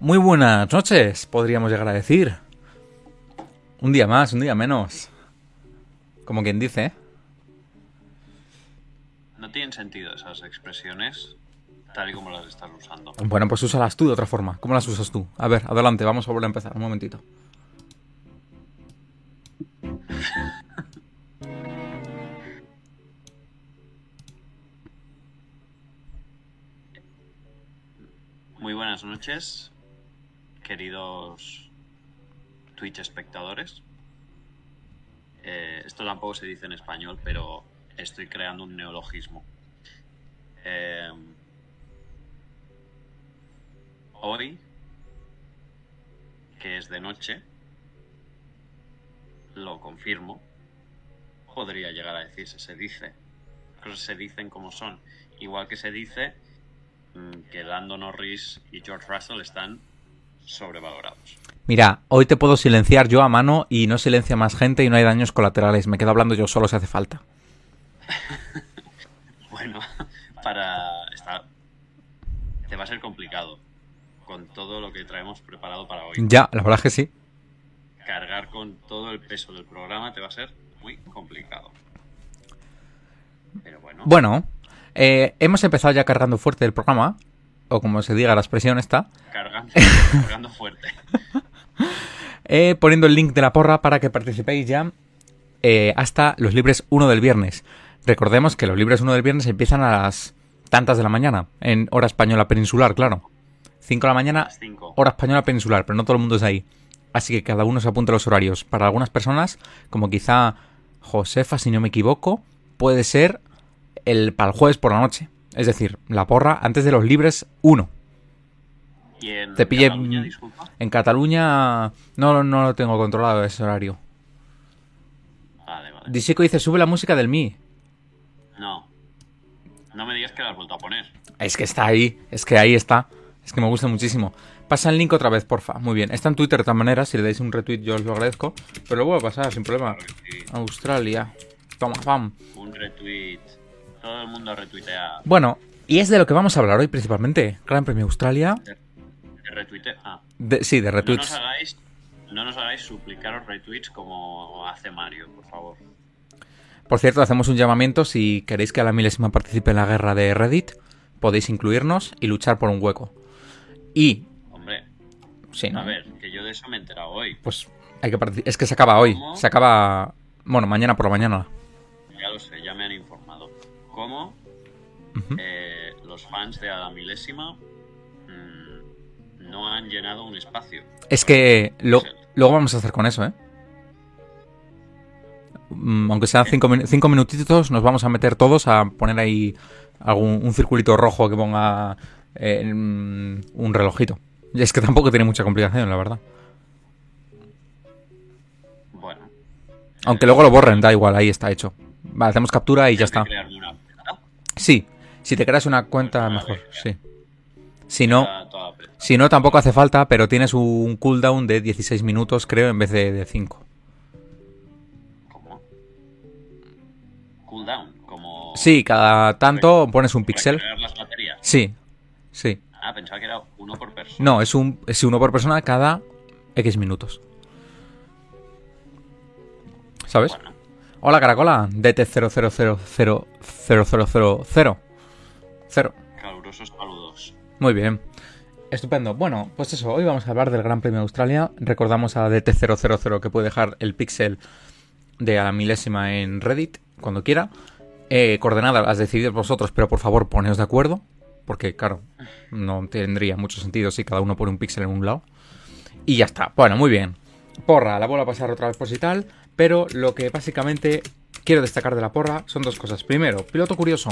Muy buenas noches, podríamos llegar a decir. Un día más, un día menos. Como quien dice. ¿eh? No tienen sentido esas expresiones tal y como las estás usando. Bueno, pues úsalas tú de otra forma. ¿Cómo las usas tú? A ver, adelante, vamos a volver a empezar. Un momentito. Muy buenas noches, queridos Twitch espectadores. Eh, esto tampoco se dice en español, pero estoy creando un neologismo. Eh, hoy, que es de noche, lo confirmo, podría llegar a decirse, se dice. Las cosas se dicen como son. Igual que se dice mm, que Lando Norris y George Russell están sobrevalorados. Mira, hoy te puedo silenciar yo a mano y no silencia más gente y no hay daños colaterales. Me quedo hablando yo solo si hace falta. bueno, para... Está... Te va a ser complicado con todo lo que traemos preparado para hoy. Ya, la verdad es que sí. Cargar con todo el peso del programa te va a ser muy complicado. Pero bueno. Bueno, eh, hemos empezado ya cargando fuerte el programa, o como se diga la expresión esta. Cargando, cargando fuerte. Eh, poniendo el link de la porra para que participéis ya eh, hasta los libres 1 del viernes. Recordemos que los libres 1 del viernes empiezan a las tantas de la mañana, en hora española peninsular, claro. 5 de la mañana, hora española peninsular, pero no todo el mundo es ahí. Así que cada uno se apunte a los horarios. Para algunas personas, como quizá Josefa, si no me equivoco, puede ser el para el jueves por la noche. Es decir, la porra antes de los libres 1. Y en Te pille- Cataluña, disculpa. En Cataluña no, no lo tengo controlado ese horario. Vale, vale. Disico dice, sube la música del Mi. No. No me digas que la has vuelto a poner. Es que está ahí, es que ahí está. Es que me gusta muchísimo. Pasa el link otra vez, porfa. Muy bien. Está en Twitter de todas maneras. Si le dais un retweet, yo os lo agradezco. Pero lo voy a pasar sin problema. Sí. Australia. Toma, pam. Un retweet. Todo el mundo retuitea. Bueno, y es de lo que vamos a hablar hoy principalmente. Gran Premio Australia. De retuite- Ah. De- sí, de No nos retweets. hagáis. No nos hagáis suplicaros retweets como hace Mario, por favor. Por cierto, hacemos un llamamiento. Si queréis que a la milésima participe en la guerra de Reddit, podéis incluirnos y luchar por un hueco. Y, Hombre, sí, ¿no? a ver, que yo de eso me he enterado hoy. Pues hay que Es que se acaba hoy. ¿Cómo? Se acaba. Bueno, mañana por la mañana. Ya lo sé, ya me han informado. ¿Cómo Ujú. eh, los fans de a la milésima mm, no han llenado un espacio? Es que lo- luego vamos a hacer con eso, ¿eh? Mm, Aunque sean cinco, cinco minutitos, nos vamos a meter todos a poner ahí algún un circulito rojo que ponga eh, mm, un relojito. Y es que tampoco tiene mucha complicación, la verdad. Bueno. Aunque luego lo borren, da igual, ahí está hecho. Vale, hacemos captura y ya está. que crearme una cuenta. Sí, si te creas una cuenta, Pues mejor, vale, sí. Si no, si no, tampoco hace falta, pero tienes un cooldown de 16 minutos, creo, en vez de, de 5. ¿Cómo? Cooldown, como... Sí, cada tanto pones un pixel. recargar las baterías. Sí, sí. Ah, pensaba que era uno por persona. No, es un es uno por persona cada X minutos. ¿Sabes? Bueno, Hola, Caracola. DT00000000. Cero. calurosos saludos. Muy bien. Estupendo. Bueno, pues eso, hoy vamos a hablar del Gran Premio de Australia. Recordamos a DT000 que puede dejar el pixel de a la milésima en Reddit cuando quiera. Eh, coordenadas las decidís vosotros, pero por favor poneos de acuerdo. Porque, claro, no tendría mucho sentido si cada uno pone un píxel en un lado. Y ya está. Bueno, muy bien. Porra, la vuelvo a pasar otra vez por si tal. Pero lo que básicamente quiero destacar de la porra son dos cosas. Primero, piloto curioso.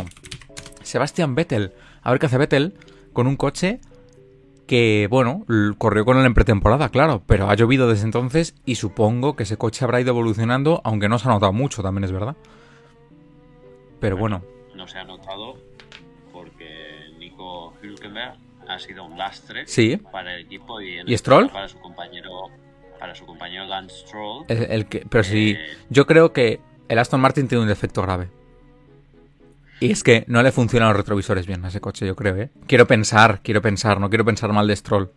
Sebastian Vettel. A ver qué hace Vettel con un coche que, bueno, corrió con él en pretemporada, claro, pero ha llovido desde entonces y supongo que ese coche habrá ido evolucionando, aunque no se ha notado mucho, también es verdad. Pero bueno, No se ha notado porque Nico Hülkenberg ha sido un lastre sí, para el equipo y, en ¿Y Stroll? para su compañero para su compañero Lance Stroll. el, el que, pero sí, Eh. yo creo que el Aston Martin tiene un defecto grave. Y es que no le funcionan los retrovisores bien a ese coche, yo creo, ¿eh? Quiero pensar, quiero pensar, no quiero pensar mal de Stroll.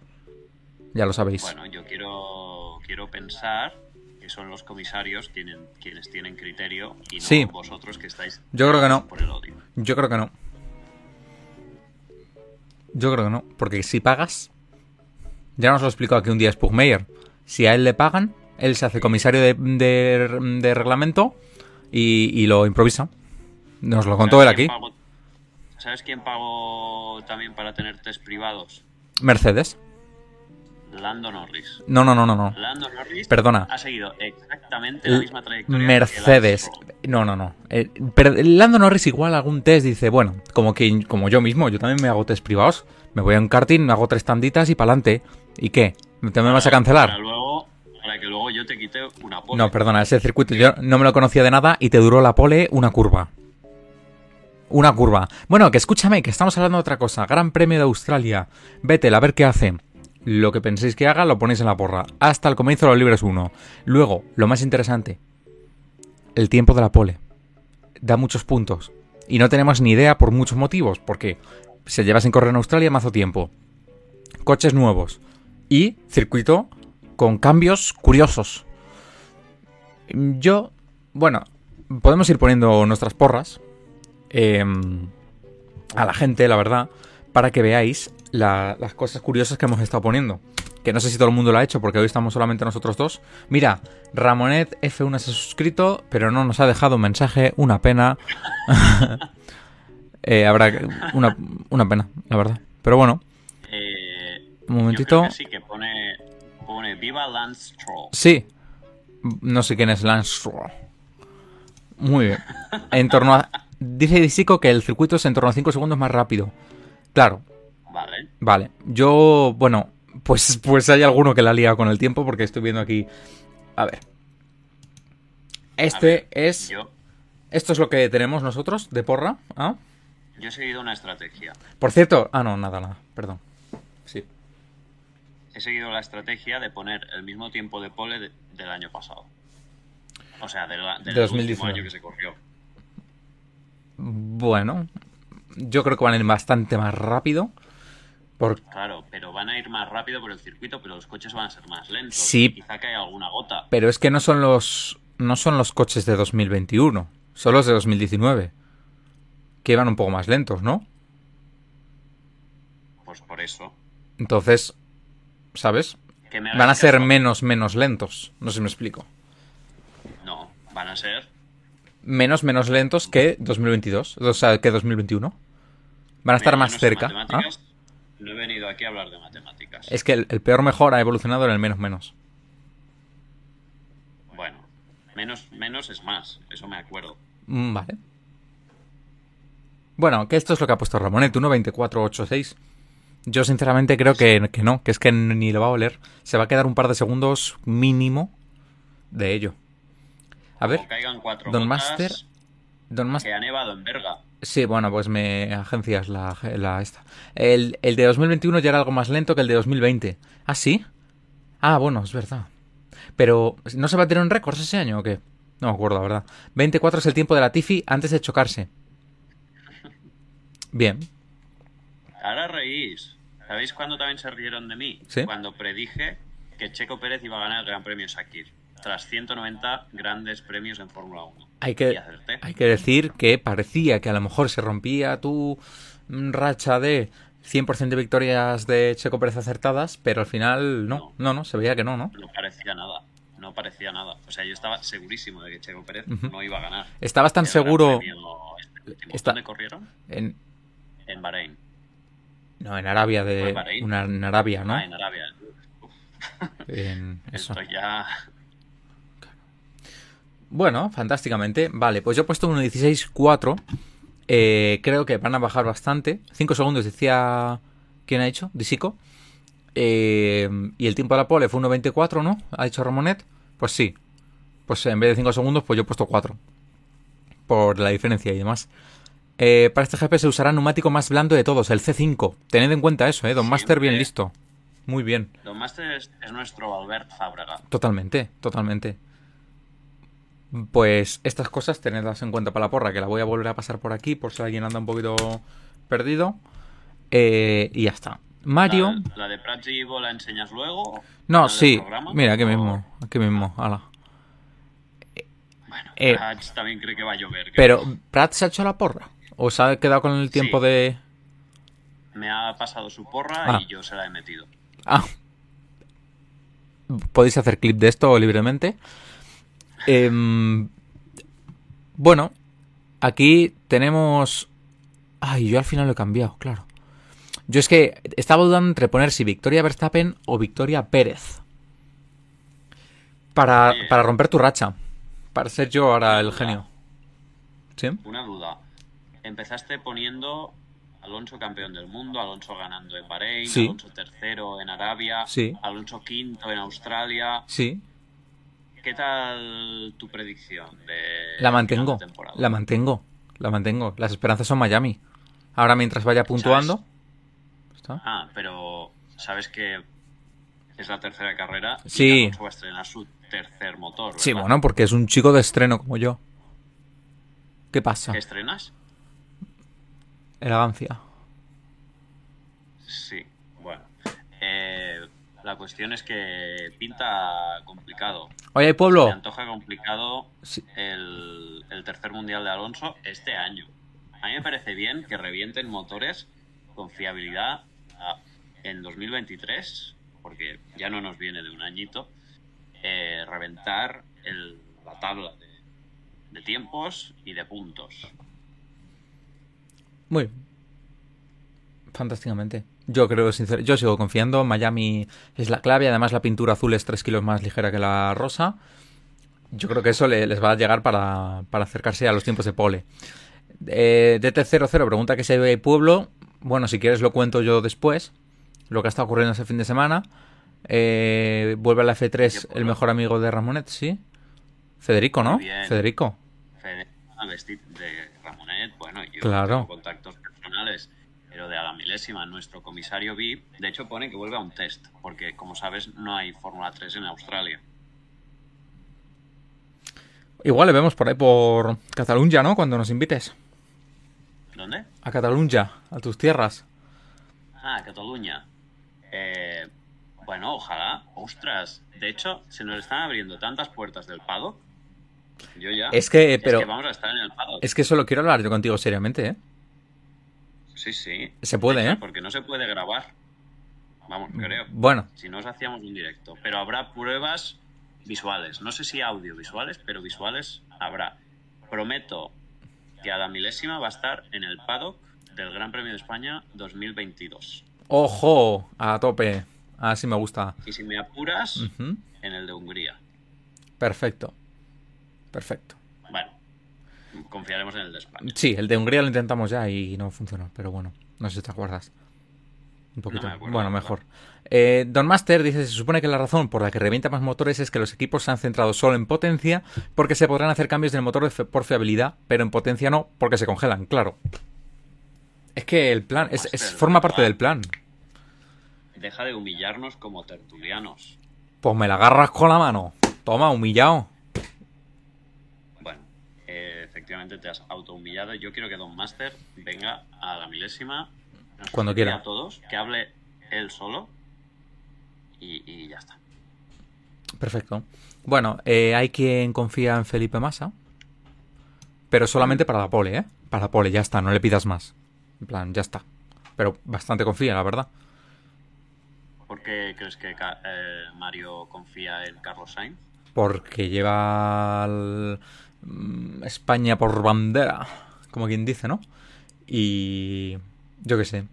ya lo sabéis. Bueno, yo quiero, quiero pensar que son los comisarios quienes, quienes tienen criterio y no Sí. vosotros que estáis Yo creo que no. por el odio. Yo creo que no. Yo creo que no, porque si pagas, ya nos lo explicó aquí un día Spugmeyer, si a él le pagan, él se hace comisario de, de- de reglamento y, y lo improvisa. Nos lo contó él ¿Sabes aquí. pagó- ¿Sabes quién pagó también para tener test privados? Mercedes. Lando Norris. No, no, no, no, no. Lando Norris Perdona. ha seguido exactamente la misma trayectoria. Mercedes. No, no, no. Eh, pero Lando Norris igual algún test dice, bueno, como que como yo mismo, yo también me hago test privados. Me voy a un karting, me hago tres tanditas y pa'lante. ¿Y qué? ¿Te me vas a Para cancelar? luego, para que luego yo te quite una pole. No, perdona, ese circuito yo no me lo conocía de nada y te duró la pole una curva. Una curva. Bueno, que escúchame, que estamos hablando de otra cosa. Gran Premio de Australia. Vettel, a ver qué hace. Lo que penséis que haga, lo ponéis en la porra. Hasta el comienzo de los libres 1. Luego, lo más interesante. El tiempo de la pole. Da muchos puntos. Y no tenemos ni idea por muchos motivos. Porque se lleva sin correr en Australia mazo tiempo. Coches nuevos. Y circuito con cambios curiosos. Yo, bueno, podemos ir poniendo nuestras porras eh, a la gente, la verdad, para que veáis la- las cosas curiosas que hemos estado poniendo. Que no sé si todo el mundo lo ha hecho porque hoy estamos solamente nosotros dos. Mira, Ramonet F1 se ha suscrito, pero no nos ha dejado un mensaje, una pena. Eh, habrá una, una pena, la verdad. Pero bueno, Un yo momentito. creo que sí, que pone, pone Viva Lance Stroll. Sí. No sé quién es Lance Stroll. Muy bien. En torno a... Dice Disico que el circuito es en torno a 5 segundos más rápido. Claro, Vale. vale. Yo, bueno, pues, pues hay alguno que la ha liado con el tiempo porque estoy viendo aquí... A ver. Este A ver, es... Yo, Esto es lo que tenemos nosotros de porra. ¿ah? yo he seguido una estrategia. Por cierto... Ah, no, nada, nada. Perdón. Sí. He seguido la estrategia de poner el mismo tiempo de pole de- del año pasado. O sea, del, del De último 2019. año que se corrió. Bueno. Yo creo que van a ir bastante más rápido. Claro, pero van a ir más rápido por el circuito, pero los coches van a ser más lentos. Sí. Quizá que haya alguna gota. Pero es que no son los. No son los coches de 2021. Son los de 2019. Que iban un poco más lentos, ¿no? Pues por eso. Entonces. ¿Sabes? Que me Van a ser caso. menos, menos lentos. No sé si me explico. No, van a ser. Menos, menos lentos que 2022. O sea, que 2021. Van a estar más cerca. ¿ah? No he venido aquí a hablar de matemáticas. Es que el, el peor mejor ha evolucionado en el menos, menos. Bueno, menos, menos es más, eso me acuerdo. Mm, Vale. Bueno, que esto es lo que ha puesto Ramonet, 1.2486. Yo sinceramente creo que, que no, que es que ni lo va a oler. Se va a quedar un par de segundos mínimo de ello. A ver, Don Master, Don Master. que ha nevado en Berga. Sí, bueno, pues me agencias la, la esta. El, el de 2021 ya era algo más lento que el de 2020. ¿Ah, sí? Ah, bueno, es verdad. Pero, ¿no se va a tener un récord ese año o qué? No me acuerdo, la verdad. 24 es el tiempo de la Tifi antes de chocarse. Bien. Ahora reís. ¿Sabéis cuándo también se rieron de mí? ¿Sí? Cuando predije que Checo Pérez iba a ganar el Gran Premio Sakir. Tras 190 grandes premios en Fórmula 1. Hay que, hay que decir que parecía que a lo mejor se rompía tu racha de 100% de victorias de Checo Pérez acertadas, pero al final no, no, no, se veía que no, ¿no? No parecía nada. No parecía nada. O sea, yo estaba segurísimo de que Checo Pérez no iba a ganar. Estabas tan seguro este. Está- ¿Dónde corrieron? en, En Bahrein. No, en Arabia de una, en Arabia, ¿no? Ah, en Arabia. En eso. Esto ya. Bueno, fantásticamente. Vale, pues yo he puesto un 16.4. Eh, creo que van a bajar bastante. 5 segundos decía... ¿Quién ha hecho? Disico. Eh, y el tiempo de la pole fue 1.24, ¿no? Ha dicho Ramonet. Pues sí. Pues en vez de 5 segundos, pues yo he puesto 4. Por la diferencia y demás. Eh, para este GP se usará el neumático más blando de todos, el C5. Tened en cuenta eso, ¿eh? Don Master bien listo. Muy bien. Don Master es, es nuestro Albert Fábrega. Totalmente, totalmente. Pues estas cosas tenedlas en cuenta para la porra, que la voy a volver a pasar por aquí por si alguien anda un poquito perdido. Eh, y ya está. Mario. La, la de Prats y Ivo la enseñas luego. No, ¿La del sí. Mira, aquí ¿O- mismo. Aquí mismo. Ala. Bueno, Eh, Prats también cree que va a llover. Pero, ¿Pratt se ha hecho la porra? ¿O se ha quedado con el tiempo Sí. de.? Me ha pasado su porra Ah. y yo se la he metido. Ah. Podéis hacer clip de esto libremente. Em, bueno, aquí tenemos. Ay, yo al final lo he cambiado, claro. Yo es que estaba dudando entre poner si Victoria Verstappen o Victoria Pérez. Para, para romper tu racha. Para ser yo ahora el genio. ¿Sí? Una duda. Empezaste poniendo Alonso campeón del mundo, Alonso ganando en Bahrein, Sí. Alonso tercero en Arabia, Sí. Alonso quinto en Australia. Sí. ¿Qué tal tu predicción de La mantengo. de temporada? La mantengo. La mantengo. Las esperanzas son Miami. Ahora mientras vaya puntuando. ¿Está? Ah, pero sabes que es la tercera carrera y Sí. Alonso va a estrenar su tercer motor. Sí, bueno, porque es un chico de estreno como yo. ¿Qué pasa? ¿Qué estrenas? Elegancia. Sí, bueno. Eh, la cuestión es que pinta complicado. Oye, Me pueblo. antoja complicado Sí. el, el tercer mundial de Alonso este año. A mí me parece bien que revienten motores con fiabilidad a- en 2023, porque ya no nos viene de un añito, eh, reventar el- la tabla de, de tiempos y de puntos. Muy bien. Fantásticamente. Yo creo, sincer- yo sigo confiando. Miami es la clave. Además, la pintura azul es 3 kilos más ligera que la rosa. Yo creo que eso le- les va a llegar para, para acercarse a los tiempos de pole. Eh, DT00 pregunta que si hay pueblo. Bueno, si quieres lo cuento yo después. Lo que ha estado ocurriendo ese fin de semana. Eh, vuelve a la ¿Qué F3 pueblo? el mejor amigo de Ramonet, ¿sí? Federico, ¿no? Federico. De Ramonet, bueno, yo Claro. tengo contactos personales, pero de a la milésima, nuestro comisario VIP, de hecho pone que vuelve a un test, porque como sabes no hay Fórmula 3 en Australia. Igual le vemos por ahí por Cataluña, ¿no? Cuando nos invites. ¿Dónde? A Cataluña, a tus tierras. Ah, Cataluña. Eh, bueno, ojalá. Ostras, de hecho, se nos están abriendo tantas puertas del paddock. Yo ya. Es que, pero- que vamos a estar en el paddock. Es que solo quiero hablar yo contigo seriamente, ¿eh? Sí, sí. Se puede, hecho, ¿eh? Porque no se puede grabar. Vamos, creo. Bueno, Si no, os hacíamos un directo. Pero habrá pruebas visuales. No sé si audiovisuales, pero visuales habrá. Prometo que a la milésima va a estar en el paddock del Gran Premio de España 2022. ojo, a tope. Así me gusta. Y si me apuras, en el de Hungría. Perfecto. Perfecto. Bueno, confiaremos en el de España. Sí, el de Hungría lo intentamos ya y no funcionó, pero bueno, no sé si te acuerdas. Un poquito. No me acuerdo, bueno, mejor. Eh, Don Master dice, se supone que la razón por la que revienta más motores es que los equipos se han centrado solo en potencia porque se podrán hacer cambios del motor por fiabilidad, pero en potencia no porque se congelan, claro. Es que el plan, es, es- forma parte ¿verdad? del plan. Deja de humillarnos como tertulianos. Pues me la agarras con la mano. Toma, humillado. Bueno, te has autohumillado. Yo quiero que Don Master venga a la milésima. nos Cuando quiera. A todos, que hable él solo. Y, y ya está. Perfecto. Bueno, eh, hay quien confía en Felipe Massa. Pero solamente para la pole, ¿eh? Para la pole, ya está, no le pidas más. En plan, ya está. Pero bastante confía, la verdad. ¿Por qué crees que eh, Mario confía en Carlos Sainz? Porque lleva al- España por bandera, como quien dice, ¿no? Y yo qué sé.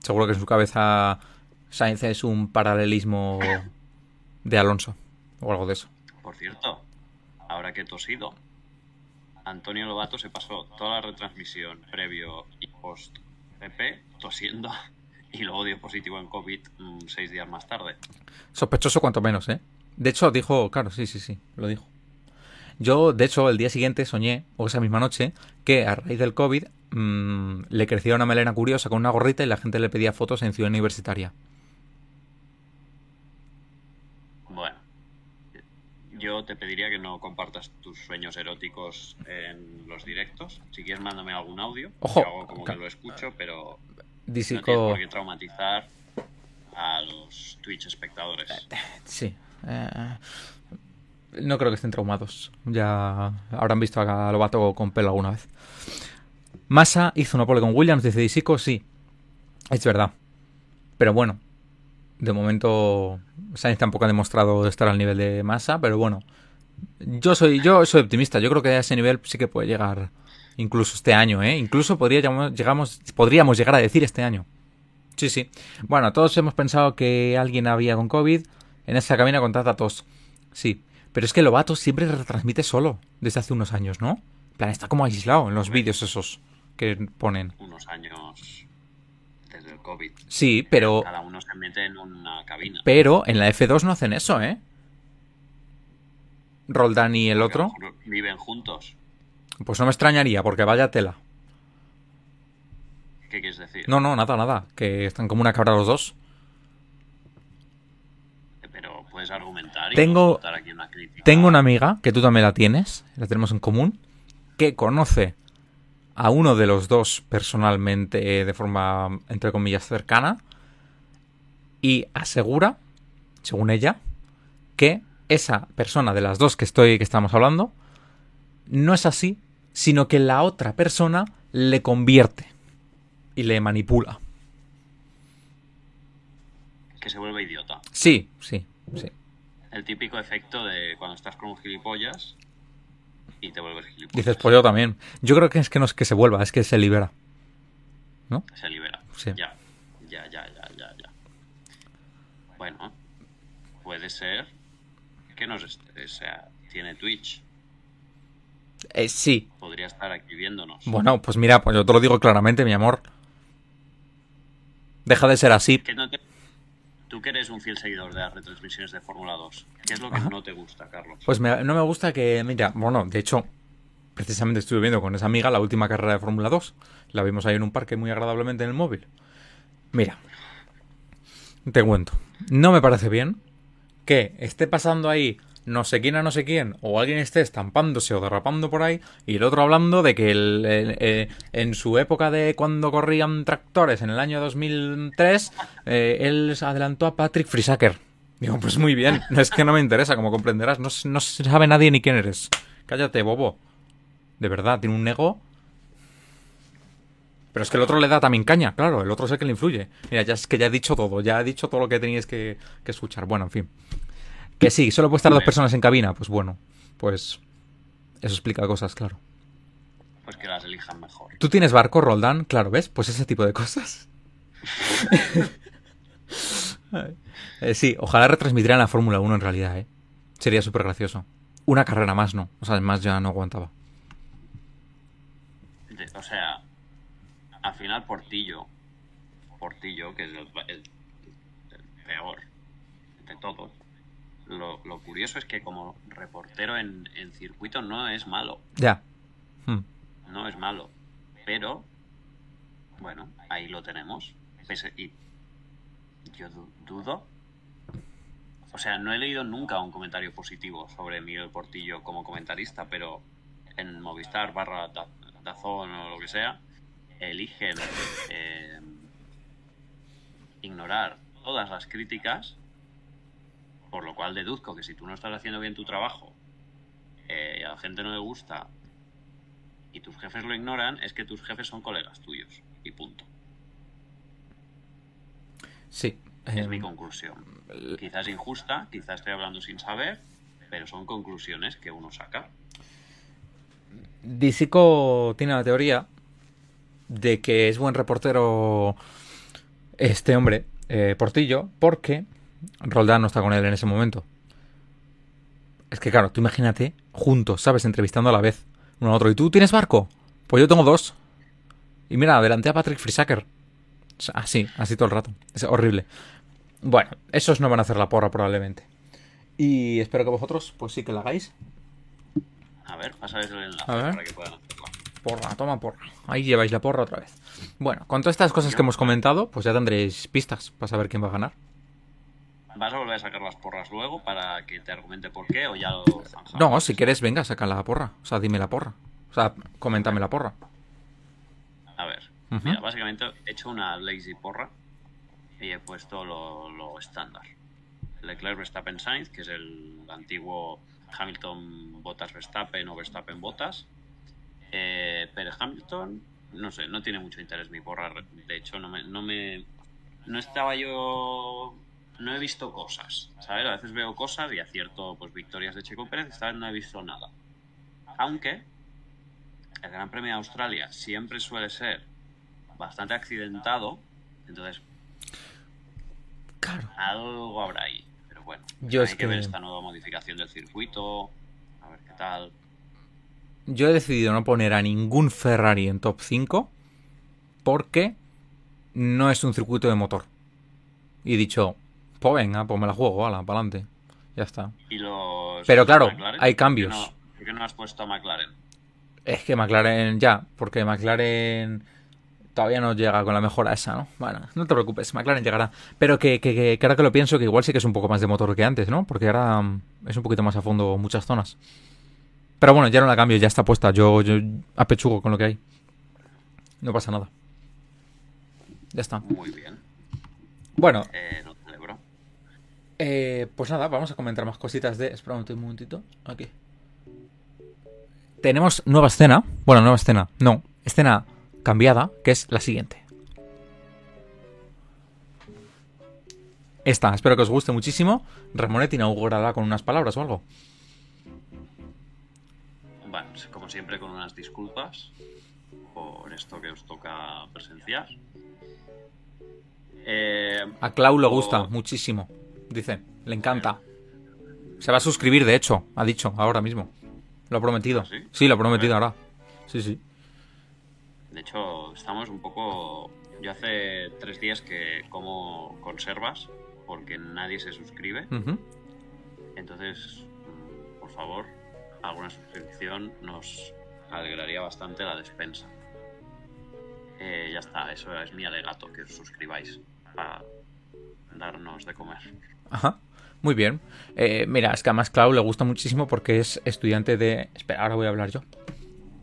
Seguro que en su cabeza Sainz es un paralelismo de Alonso o algo de eso. Por cierto, ahora que he tosido, Antonio Lobato se pasó toda la retransmisión previo y post PP tosiendo y luego dio positivo en COVID mm, seis días más tarde. Sospechoso cuanto menos, ¿eh? De hecho, dijo, claro, sí, sí, sí, lo dijo. Yo, de hecho, el día siguiente soñé, o esa misma noche, que a raíz del COVID mm, le crecía una melena curiosa con una gorrita y la gente le pedía fotos en Ciudad Universitaria. Bueno, yo te pediría que no compartas tus sueños eróticos en los directos. Si quieres, mándame algún audio. Ojo, Yo hago como que lo escucho, pero No Disico... tienes por qué traumatizar a los Twitch espectadores. Sí. eh, no creo que estén traumados. Ya habrán visto a Lobato con pelo alguna vez. Massa hizo una pole con Williams, dice Disico, sí. Es verdad. Pero bueno. De momento. Sainz tampoco ha demostrado estar al nivel de Massa, pero bueno. Yo soy, yo soy optimista. Yo creo que a ese nivel sí que puede llegar. Incluso este año, ¿eh? Incluso llegamos, podríamos llegar a decir este año. Sí, sí. Bueno, todos hemos pensado que alguien había con COVID. En esa cabina contrata tos. Sí. Pero es que Lobato siempre retransmite solo. Desde hace unos años, ¿no? En plan, está como aislado en los vídeos esos que ponen. Unos años desde el COVID. Sí, pero. Cada uno se mete en una cabina. Pero en la F2 no hacen eso, ¿eh? Roldán y el Porque otro. Viven juntos. Pues no me extrañaría, porque vaya tela. ¿Qué quieres decir? No, no, nada, nada. Que están como una cabra los dos. Pero puedes argumentar y Tengo- aquí una crítica. Tengo una amiga, que tú también la tienes, la tenemos en común, que conoce a uno de los dos personalmente eh, de forma, entre comillas, cercana y asegura, según ella, que esa persona de las dos que estoy que estamos hablando no es así, sino que la otra persona le convierte y le manipula. Que se vuelve idiota. Sí, sí, sí. El típico efecto de cuando estás con un gilipollas y te vuelves gilipollas. Dices, pues yo también. Yo creo que es que no es que se vuelva, es que se libera. ¿No? Se libera. Sí. Ya, ya, ya, ya, ya, ya. Bueno, puede ser que nos o sea, tiene Twitch. Eh, sí. Podría estar aquí viéndonos. Bueno, pues mira, pues yo te lo digo claramente, mi amor. Deja de ser así. Que no te- Tú que eres un fiel seguidor de las retransmisiones de Fórmula 2, ¿qué es lo que Ajá. no te gusta, Carlos? Pues me- no me gusta que, mira, bueno, de hecho, precisamente estuve viendo con esa amiga la última carrera de Fórmula 2. La vimos ahí en un parque muy agradablemente en el móvil. Mira, te cuento. No me parece bien que esté pasando ahí no sé quién a no sé quién, o alguien esté estampándose o derrapando por ahí, y el otro hablando de que el- eh, en su época de cuando corrían tractores, en el año 2003, eh, él adelantó a Patrick Frisaker. Digo, pues muy bien, es que no me interesa, como comprenderás, no, no sabe nadie ni quién eres. Cállate, bobo. De verdad, tiene un ego. Pero es que el otro le da también caña, claro, el otro es el que le influye. Mira, ya es que ya he dicho todo, ya he dicho todo lo que teníais que, que escuchar. Bueno, en fin. Que sí, solo puede estar dos personas en cabina, pues bueno, pues eso explica cosas, claro. Pues que las elijan mejor. ¿Tú tienes barco, Roldán? Claro, ¿ves? Pues ese tipo de cosas. Eh, sí, ojalá retransmitieran la Fórmula 1 en realidad, ¿eh? Sería súper gracioso. Una carrera más, no. O sea, más ya no aguantaba. De- o sea, al final Portillo, Portillo, que es el, el- el peor de todos, lo, lo curioso es que como reportero en, en circuito no es malo, Ya. Hmm. no es malo, pero bueno, ahí lo tenemos. Pese- y yo du- dudo. O sea, no he leído nunca un comentario positivo sobre Miguel Portillo como comentarista, pero en Movistar barra Da- Dazón o lo que sea, eligen eh, ignorar todas las críticas, por lo cual deduzco que si tú no estás haciendo bien tu trabajo eh, y a la gente no le gusta y tus jefes lo ignoran, es que tus jefes son colegas tuyos. Y punto. Sí. Es eh, mi conclusión. Quizás injusta, quizás estoy hablando sin saber, pero son conclusiones que uno saca. Disico tiene la teoría de que es buen reportero este hombre, eh, Portillo, porque Roldán no está con él en ese momento. Es que claro, tú imagínate, juntos, ¿sabes? Entrevistando a la vez, uno a otro. ¿Y tú tienes barco? Pues yo tengo dos. Y mira, adelanté a Patrick Frisaker. O sea, Así, así todo el rato. Es horrible. Bueno, esos no van a hacer la porra probablemente. Y espero que vosotros, pues sí que la hagáis. A ver, pásales el enlace A ver. para que puedan hacerlo. Porra, toma porra. Ahí lleváis la porra otra vez. Bueno, con todas estas cosas que hemos comentado, pues ya tendréis pistas para saber quién va a ganar. ¿Vas a volver a sacar las porras luego para que te argumente por qué o ya lo zanjamos? No, si quieres, venga, saca la porra. O sea, dime la porra. O sea, coméntame la porra. A ver. Mira, básicamente he hecho una lazy porra y he puesto lo, lo estándar. Leclerc Verstappen Sainz, que es el antiguo Hamilton Bottas Verstappen o Verstappen Bottas. Eh, Pérez Hamilton, no sé, no tiene mucho interés mi porra. De hecho, no me, no me. No estaba yo. No he visto cosas, ¿sabes? A veces veo cosas y acierto pues victorias de Checo Pérez, esta vez no he visto nada. Aunque el Gran Premio de Australia siempre suele ser bastante accidentado, entonces Claro. algo habrá ahí. Pero bueno, Yo hay es que, que- ver esta nueva modificación del circuito, a ver qué tal. Yo he decidido no poner a ningún Ferrari en top 5 porque no es un circuito de motor. Y he dicho, pues venga, pues me la juego, ala, para adelante. Ya está. Y los Pero los claro, hay ¿por qué cambios. no- ¿Por qué no has puesto a McLaren? Es que McLaren ya, porque McLaren todavía no llega con la mejora esa, ¿no? Bueno, no te preocupes, McLaren llegará. Pero que, que, que- que ahora que lo pienso, que igual sí que es un poco más de motor que antes, ¿no? Porque ahora mm, es un poquito más a fondo muchas zonas. Pero bueno, ya no la cambio, ya está puesta. Yo, yo apechugo con lo que hay. No pasa nada. Ya está. Muy bien, Bueno, eh. Eh, pues nada, vamos a comentar más cositas de. Espera un momentito. Aquí. Tenemos nueva escena. Bueno, nueva escena. No, escena cambiada, que es la siguiente. Esta, espero que os guste muchísimo. Ramonet inaugurará con unas palabras o algo. Bueno, como siempre, con unas disculpas por esto que os toca presenciar. Eh, A Clau le O- gusta muchísimo. Dice, le encanta. Se va a suscribir, de hecho, ha dicho, ahora mismo. Lo ha prometido. ¿Ah, sí? Sí, lo ha prometido ahora. Sí, sí. de hecho, estamos un poco. Yo hace tres días que como conservas porque nadie se suscribe. Entonces, mm, por favor, alguna suscripción nos alegraría bastante la despensa. Eh, ya está, eso es mi alegato, que os suscribáis para darnos de comer. Ajá. Muy bien. Eh, mira, es que además Clau le gusta muchísimo porque es estudiante de... Espera, ahora voy a hablar yo.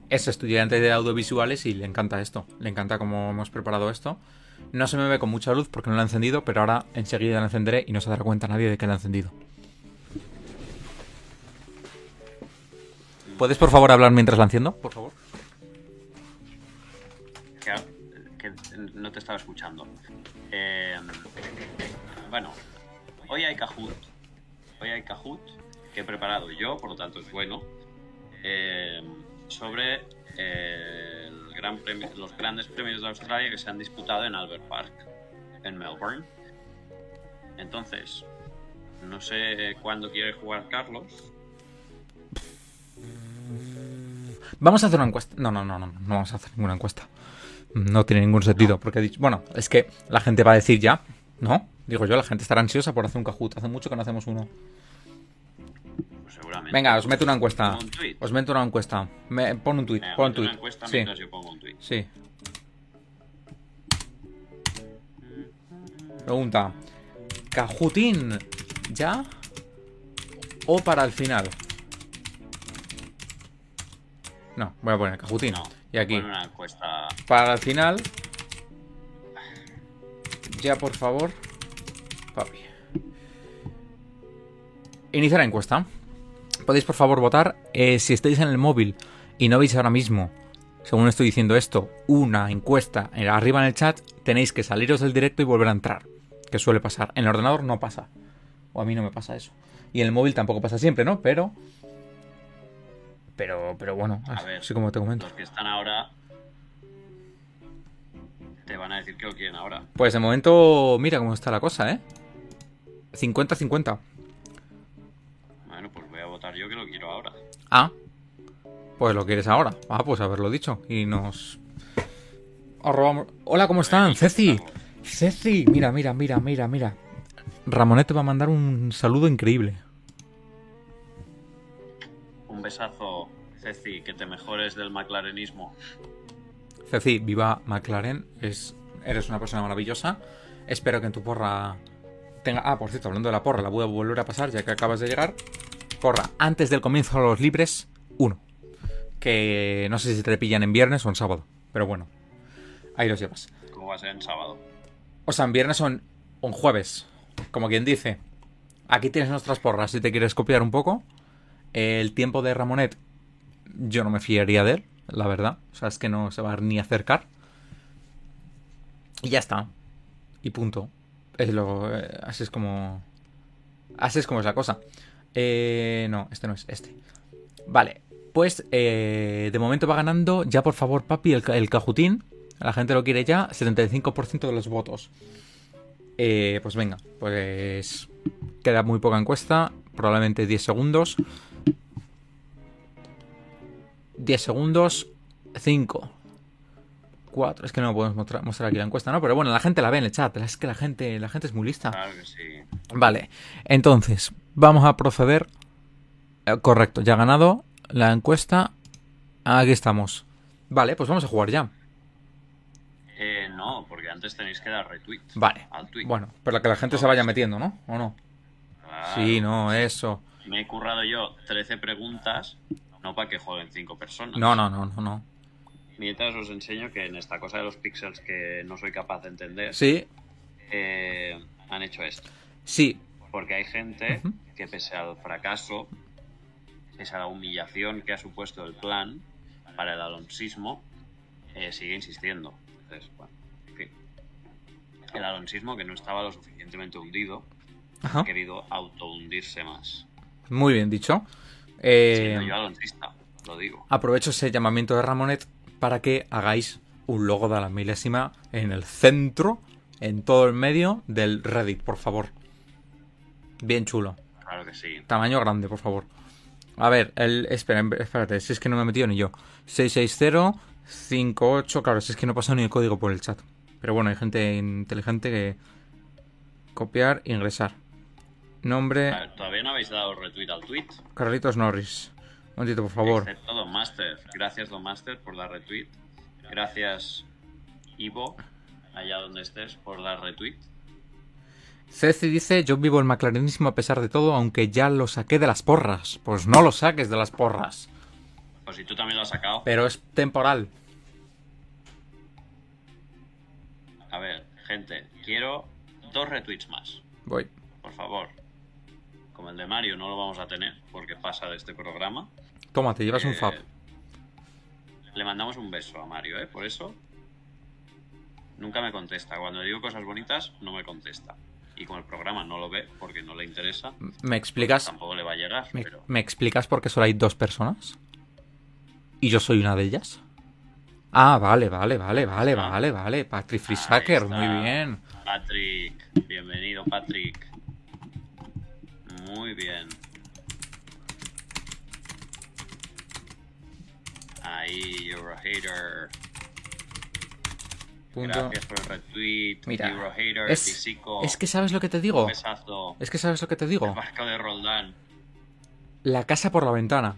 Es estudiante de audiovisuales y le encanta esto. Le encanta cómo hemos preparado esto. No se me ve con mucha luz porque no lo he encendido, pero ahora enseguida lo encenderé y no se dará cuenta nadie de que lo he encendido. ¿Puedes por favor hablar mientras la enciendo? Por favor. Que, que no te estaba escuchando. Eh, bueno, hoy hay Kahoot. Hoy hay Kahoot que he preparado yo, por lo tanto es bueno. eh, sobre eh, el gran premio- los grandes premios de Australia que se han disputado en Albert Park, en Melbourne. Entonces, no sé cuándo quiere jugar Carlos. Vamos a hacer una encuesta. No, no, no, no, no vamos a hacer ninguna encuesta. No tiene ningún sentido, porque he dicho. Bueno, es que la gente va a decir ya, ¿no? Digo yo, la gente estará ansiosa por hacer un Kahoot. Hace mucho que no hacemos uno. Pues seguramente. Venga, os meto una encuesta. Un. Os meto una encuesta. Me- pon un tweet, Venga, pon un una tweet. encuesta Sí, yo pongo un tweet. sí. Pregunta: ¿Cahootín ya o para el final? No, voy a poner Cahootín. No, y aquí. pon una encuesta. Para el final. Ya, por favor. Papi. Iniciar la encuesta. Podéis, por favor, votar. Eh, si estáis en el móvil y no veis ahora mismo, según estoy diciendo esto, una encuesta eh, arriba en el chat, tenéis que saliros del directo y volver a entrar. Que suele pasar. En el ordenador no pasa. O a mí no me pasa eso. Y en el móvil tampoco pasa siempre, ¿no? Pero. Pero, pero bueno, A ver. así como te comento. Los que están ahora te van a decir que lo quieren ahora. Pues de momento, mira cómo está la cosa, ¿eh? 50-50. Bueno, pues voy a votar yo que lo quiero ahora. Ah, pues lo quieres ahora. Ah, pues haberlo dicho. Y nos. os robamos- Hola, ¿cómo están? Ceci. Ceci, mira, mira, mira, mira, mira. Ramonet te va a mandar un saludo increíble. Un besazo, Ceci, que te mejores del McLarenismo. Ceci, viva McLaren. Es, eres una persona maravillosa. Espero que en tu porra tenga. Ah, por cierto, hablando de la porra, la voy a volver a pasar ya que acabas de llegar. Porra, antes del comienzo de los libres, uno. Que no sé si te pillan en viernes o en sábado, pero bueno. Ahí los llevas. ¿Cómo va a ser en sábado? O sea, en viernes o en, o en jueves. Como quien dice. Aquí tienes nuestras porras si te quieres copiar un poco. El tiempo de Ramonet, yo no me fiaría de él, la verdad. O sea, es que no se va ni a acercar. Y ya está. Y punto. Es lo, eh, así es como. Así es como es la cosa. Eh, no, este no es este. Vale, pues eh, de momento va ganando. Ya por favor, papi, el, el cajutín. La gente lo quiere ya. 75% de los votos. Eh, pues venga, pues queda muy poca encuesta. Probablemente 10 segundos. 10 segundos. 5. 4. Es que no podemos mostrar, mostrar aquí la encuesta, ¿no? Pero bueno, la gente la ve en el chat. Es que la gente, la gente es muy lista. Claro que sí. Vale, entonces, vamos a proceder. Eh, correcto, ya ha ganado la encuesta. Aquí estamos. Vale, pues vamos a jugar ya. Eh, no, porque antes tenéis que dar retweet. Vale. Al tweet. Bueno, pero que la gente se vaya metiendo, ¿no? ¿O no? Claro. Sí, no, eso. Me he currado yo 13 preguntas, no para que jueguen 5 personas. No, no, no, no, no. Mientras os enseño que en esta cosa de los pixels que no soy capaz de entender, Sí, eh, han hecho esto. sí. Porque hay gente que pese al fracaso, pese a la humillación que ha supuesto el plan para el alonsismo, eh, sigue insistiendo. Entonces, bueno, en fin. El alonsismo, que no estaba lo suficientemente hundido, Ajá. ha querido autohundirse más. Muy bien dicho. Eh, yo alonsista, lo digo. aprovecho ese llamamiento de Ramonet para que hagáis un logo de la milésima en el centro, en todo el medio del Reddit, por favor. Bien chulo. Claro que sí. Tamaño grande, por favor. A ver, el. Espera, em- espérate, si es que no me he metido ni yo. 66058. Claro, si es que no he pasado ni el código por el chat. Pero bueno, hay gente inteligente que. Copiar, ingresar. Nombre: ver, Todavía no habéis dado retweet al tweet. Carlitos Norris. Un momentito, por favor. Excepto Don Master. Gracias, Don Master, por dar retweet. Gracias, Ivo, allá donde estés, por dar retweet. Ceci dice: Yo vivo el McLarenismo a pesar de todo, aunque ya lo saqué de las porras. Pues no lo saques de las porras. Pues si tú también lo has sacado. Pero es temporal. A ver, gente, quiero dos retweets más. Voy. Por favor. Como el de Mario no lo vamos a tener porque pasa de este programa. Toma, te llevas un Eh, fab. Le mandamos un beso a Mario, ¿eh? Por eso nunca me contesta. Cuando le digo cosas bonitas, no me contesta. Y como el programa no lo ve porque no le interesa, ¿Me explicas? tampoco le va a llegar. ¿Me, Pero me explicas por qué solo hay dos personas? ¿Y yo soy una de ellas? Ah, vale, vale, vale, vale, vale, vale. Patrick Frisacker, muy bien. Patrick, bienvenido, Patrick. Muy bien. Ahí, Eurohater. Punto. Gracias por el retweet. Mira, es, es que sabes lo que te digo. Es que sabes lo que te digo. El barco de Roldán. La casa por la ventana.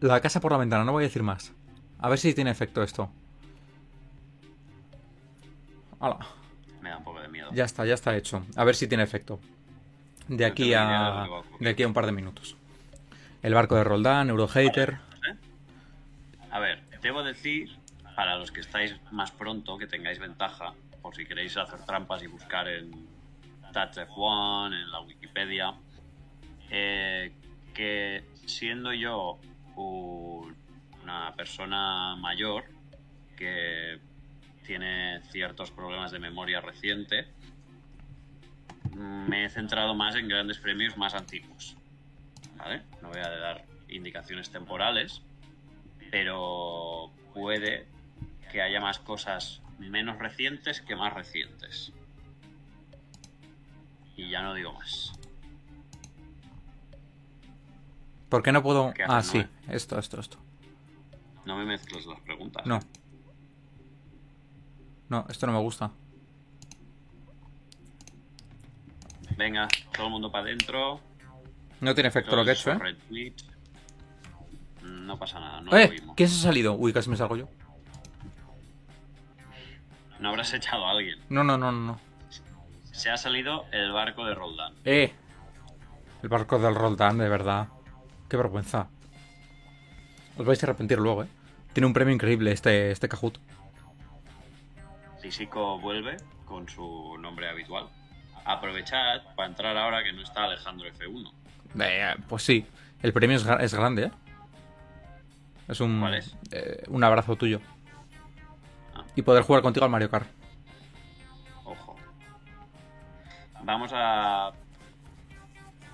La casa por la ventana, no voy a decir más. A ver si tiene efecto esto. Hala, Me da un poco de miedo. ya está, ya está hecho. A ver si tiene efecto. De aquí a. De aquí a un par de minutos. El barco de Roldán, Eurohater. ¿eh? A ver, debo decir, para los que estáis más pronto, que tengáis ventaja, por si queréis hacer trampas y buscar en TouchF1, en la Wikipedia, eh, que siendo yo un- una persona mayor que tiene ciertos problemas de memoria reciente, me he centrado más en grandes premios más antiguos. ¿Vale? No voy a dar indicaciones temporales, pero puede que haya más cosas menos recientes que más recientes. Y ya no digo más. ¿Por qué no puedo.? ¿Qué Ah, sí, Noé? esto, esto, esto. No me mezcles las preguntas. No. No, esto no me gusta. Venga, todo el mundo para adentro. No tiene efecto lo que he hecho, ¿eh? Retweet. No pasa nada, no lo ¡Eh! oímos. ¿Quién se ha salido? Uy, casi me salgo yo. No habrás echado a alguien. No, no, no, no. Se ha salido el barco de Roldán. ¡Eh! El barco del Roldán, de verdad. Qué vergüenza. Os vais a arrepentir luego, ¿eh? Tiene un premio increíble este, este Kahoot. Físico vuelve con su nombre habitual. Aprovechad para entrar ahora que no está Alejandro F1. Eh, pues sí, el premio es, es grande, ¿eh? Es un, ¿Cuál es? eh, un abrazo tuyo. Ah. Y poder jugar contigo al Mario Kart. Ojo. Vamos a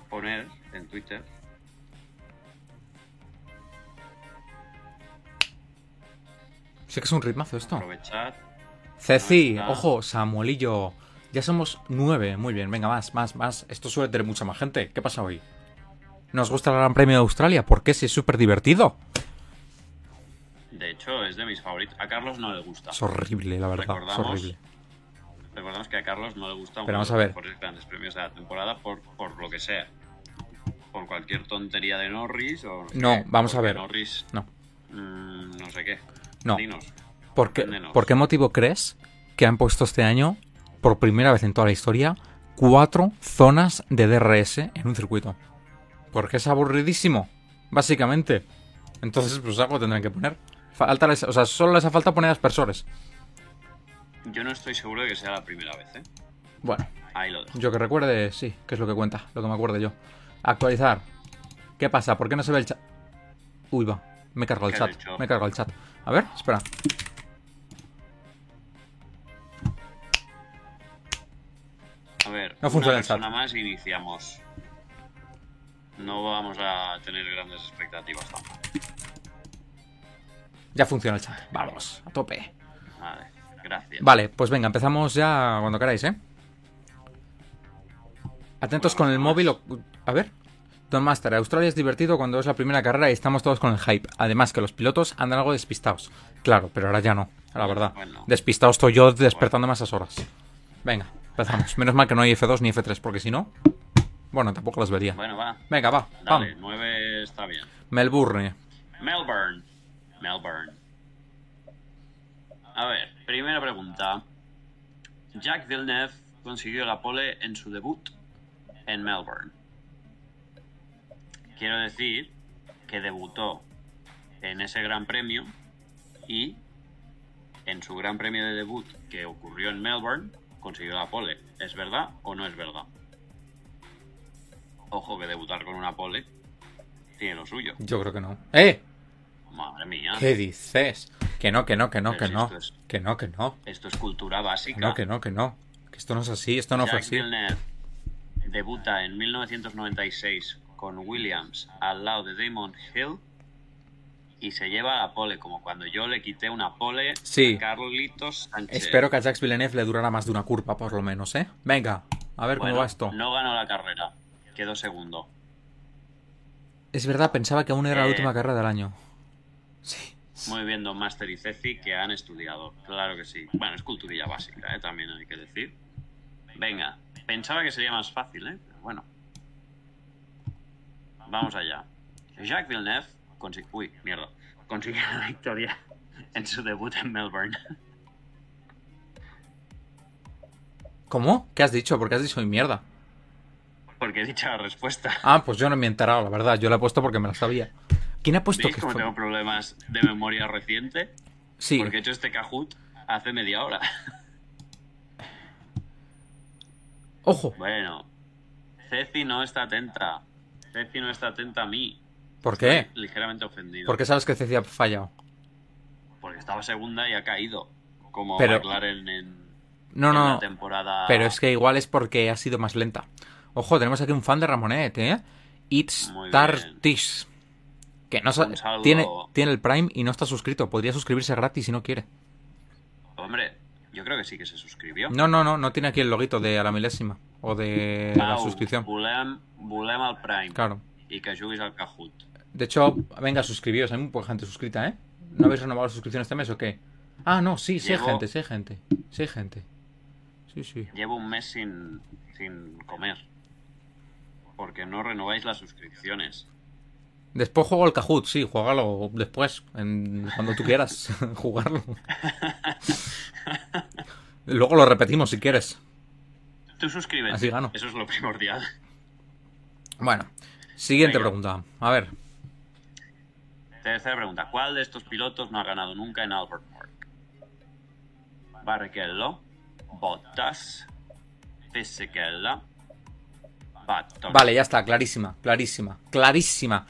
poner en Twitter Sí que es un ritmazo esto. aprovechad. Ceci, ojo, Samuelillo. Ya somos nueve. Muy bien, venga, más, más, más. Esto suele tener mucha más gente. ¿Qué pasa hoy? ¿Nos gusta el Gran Premio de Australia? ¿Por qué? Si es súper divertido. De hecho, es de mis favoritos. A Carlos no le gusta. Es horrible, la verdad. Es horrible. Recordamos que a Carlos no le gusta Pero vamos a los ver. mejores grandes premios de la temporada por, por lo que sea. Por cualquier tontería de Norris o... No, vamos a ver. Norris, No. mm, no sé qué. No. Dinos. ¿Por qué, por qué motivo crees que han puesto este año, por primera vez en toda la historia, cuatro zonas de DRS en un circuito? Porque es aburridísimo, básicamente. Entonces, pues algo tendrán que poner. Falta les- o sea, solo les hace falta poner aspersores. Yo no estoy seguro de que sea la primera vez, ¿eh? Bueno, Ahí lo dejo. yo que recuerde, sí, que es lo que cuenta, lo que me acuerde yo. Actualizar. ¿Qué pasa? ¿Por qué no se ve el chat? Uy, va. Me cargo el ¿Qué chat. Me cargo el chat. A ver, espera. A ver, No funciona una el chat. persona más y iniciamos. No vamos a tener grandes expectativas tampoco. Ya funciona el chat. Vamos, a tope. Vale, gracias. Vale, pues venga, empezamos ya cuando queráis, ¿eh? Atentos con el móvil. o- A ver. Don Master, Australia es divertido cuando es la primera carrera y estamos todos con el hype. Además que los pilotos andan algo despistados. Claro, pero ahora ya no, la verdad. Bueno. Despistado estoy yo despertándome a esas horas. Venga, empezamos. Menos mal que no hay F2 ni F3, porque si no... Bueno, tampoco las vería. Bueno, va. Venga, va. Pam. Dale, 9 está bien. Melbourne. Melbourne. Melbourne. A ver, primera pregunta. Jack Villeneuve consiguió la pole en su debut en Melbourne. Quiero decir que debutó en ese gran premio y en su gran premio de debut que ocurrió en Melbourne consiguió la pole. ¿Es verdad o no es verdad? Ojo que debutar con una pole tiene lo suyo. Yo creo que no. ¡Eh! Madre mía. ¿Qué dices? Que no, que no, que no, Pero que no. es- Que no, que no. Esto es cultura básica. Que no, que no, que no. Que esto no es así, esto no fue Jack así. Villeneuve debuta en 1996 con Williams al lado de Damon Hill y se lleva la pole, como cuando yo le quité una pole Sí. a Carlitos Sánchez. Espero que a Jacques Villeneuve le durara más de una curva, por lo menos, ¿eh? Venga, a ver Bueno, cómo va esto. No ganó la carrera, quedó segundo. Es verdad, pensaba que aún era la Eh. última carrera del año. Sí. Muy bien, Don Master y Ceci, que han estudiado. Claro que sí. Bueno, es culturilla básica, ¿eh? también hay que decir. Venga, pensaba que sería más fácil, ¿eh? Pero bueno. Vamos allá. Jacques Villeneuve consi- Uy, mierda. consiguió la victoria en su debut en Melbourne. ¿Cómo? ¿Qué has dicho? ¿Por qué has dicho mi mierda? Porque he dicho la respuesta. Ah, pues yo no me he enterado, la verdad. Yo la he puesto porque me la sabía. ¿Quién ha puesto ¿Veis que cómo fue? tengo problemas de memoria reciente? Sí, Porque he hecho este Kahoot hace media hora. ojo. Bueno, Ceci no está atenta. Ceci no está atenta a mí. ¿Por qué? Estoy ligeramente ofendido. Porque sabes que Ceci ha fallado. Porque estaba segunda y ha caído. Como Pero- McLaren en, No, en no, la temporada. Pero es que igual es porque ha sido más lenta. Ojo, tenemos aquí un fan de Ramonet, ¿eh? It's Muy bien. Tartis. Que no saludo. tiene, tiene el Prime y no está suscrito. Podría suscribirse gratis si no quiere. Hombre, yo creo que sí que se suscribió. No, no, no, no tiene aquí el loguito de a la milésima. O de la suscripción. Volem, volem al Prime. Claro. I que juguis al Kahoot. De hecho, venga, suscribíos. Hay muy poca gente suscrita, ¿eh? ¿No habéis renovado la suscripción este mes o qué? Ah, no, sí, sí hay Llevo- gente, sí hay gente. Sí hay gente. Sí, sí. Llevo un mes sin, sin comer. Porque no renováis las suscripciones. Después juego el Kahoot, sí, juégalo después, en- cuando tú quieras jugarlo. Luego lo repetimos si quieres. Tú suscríbete. Así gano. Eso es lo primordial. Bueno, siguiente Venga. pregunta. A ver, Tercera pregunta. ¿Cuál de estos pilotos no ha ganado nunca en Albert Park? Barrichello, Bottas, Fisichella, Button. Vale, ya está, clarísima, clarísima, clarísima.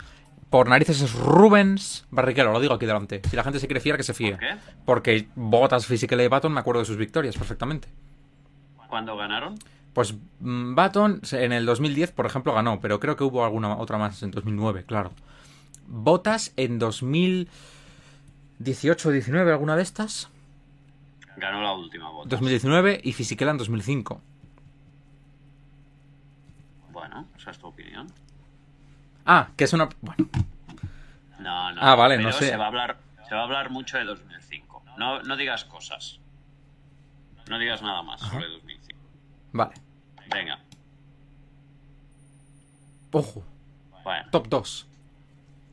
Por narices es Rubens Barrichello, lo digo aquí delante. Si la gente se quiere fiar, que se fíe. ¿Por qué? Porque Bottas, Fisichella y Baton me acuerdo de sus victorias perfectamente. ¿Cuándo ganaron? Pues mm, Baton en el 2010, por ejemplo, ganó, pero creo que hubo alguna otra más en 2009, claro. Botas en 2018 o 19, alguna de estas. Ganó la última Bottas. 2019 y Fisichella en 2005. Bueno, esa es tu opinión. Ah, que es una... Bueno, No, no. Ah, vale, no sé. Se va a hablar, se va a hablar mucho de 2005. No, no digas cosas. No digas nada más sobre 2005. vale. Venga. Ojo, Bueno, top 2.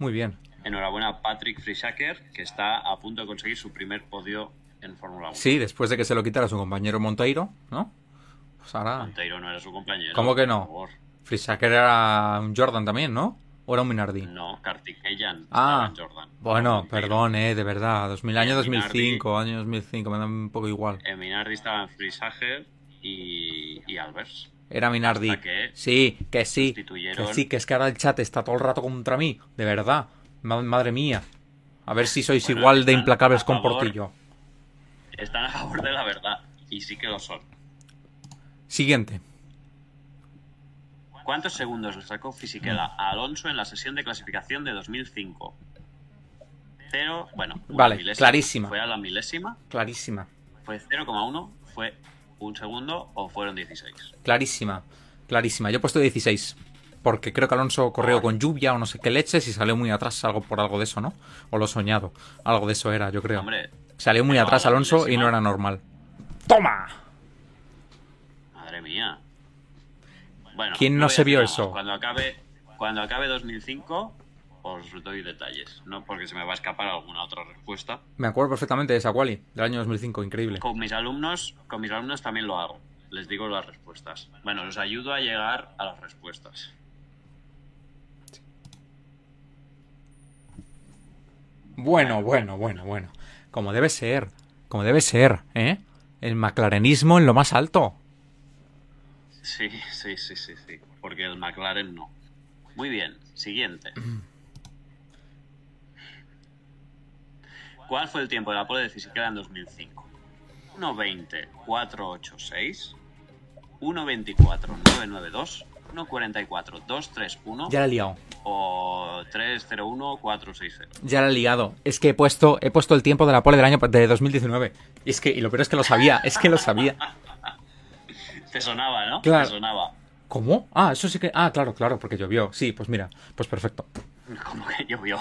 Muy bien. enhorabuena a Patrick Frisaker, que está a punto de conseguir su primer podio en Fórmula 1. Sí, después de que se lo quitara su compañero Monteiro, ¿no? Pues ahora... Monteiro no era su compañero. ¿Cómo que no? Frisaker era un Jordan también, ¿no? ¿O era un Minardi? No, Kartikeyan. Ah, estaba en Jordan. Bueno, perdón, eh, de verdad. 2000, año Minardi. 2005, año 2005, me da un poco igual. En Minardi estaban Frisager y, y Albers. Era Minardi. Que Sí, que sí. Que sí, que es que ahora el chat está todo el rato contra mí. De verdad. Ma- madre mía. A ver si sois Bueno, igual de implacables con. Portillo. Están a favor de la verdad. Y sí que lo son. Siguiente. ¿Cuántos segundos le sacó Fisichella a Alonso en la sesión de clasificación de 2005? Cero, bueno, una Vale, milésima. clarísima. ¿Fue a la milésima? Clarísima. ¿Fue 0,1? ¿Fue un segundo o fueron 16? Clarísima. Clarísima. Yo he puesto 16. Porque creo que Alonso corrió con lluvia o no sé qué leches y salió muy atrás algo por algo de eso, ¿no? O lo soñado. Algo de eso era, yo creo. Hombre, Salió muy atrás Alonso y no era normal. ¡Toma! madre mía. Bueno, ¿Quién no se vio nada eso? Cuando acabe, cuando acabe 2005, os doy detalles. No porque se me va a escapar alguna otra respuesta. Me acuerdo perfectamente de esa quali del año 2005, increíble. Con mis alumnos, con mis alumnos también lo hago. Les digo las respuestas. Bueno, los ayudo a llegar a las respuestas. Bueno, bueno, bueno, bueno. Como debe ser. Como debe ser, ¿eh? El maclarenismo en lo más alto. Sí, sí, sí, sí, sí. Porque el McLaren no. Muy bien, siguiente. ¿Cuál fue el tiempo de la pole de Fisichella en 2005? 1.20, 486, 1.24, 992, 1.44, 231 Ya la he liado. o 301, 460. Ya la he liado. Es que he puesto, he puesto el tiempo de la pole del año de 2019. Y es que, y lo peor es que lo sabía, es que lo sabía. Te sonaba, ¿no? Claro. Te sonaba. ¿Cómo? Ah, eso sí que. Ah, claro, claro, porque llovió. Sí, pues mira, pues perfecto. Como que llovió.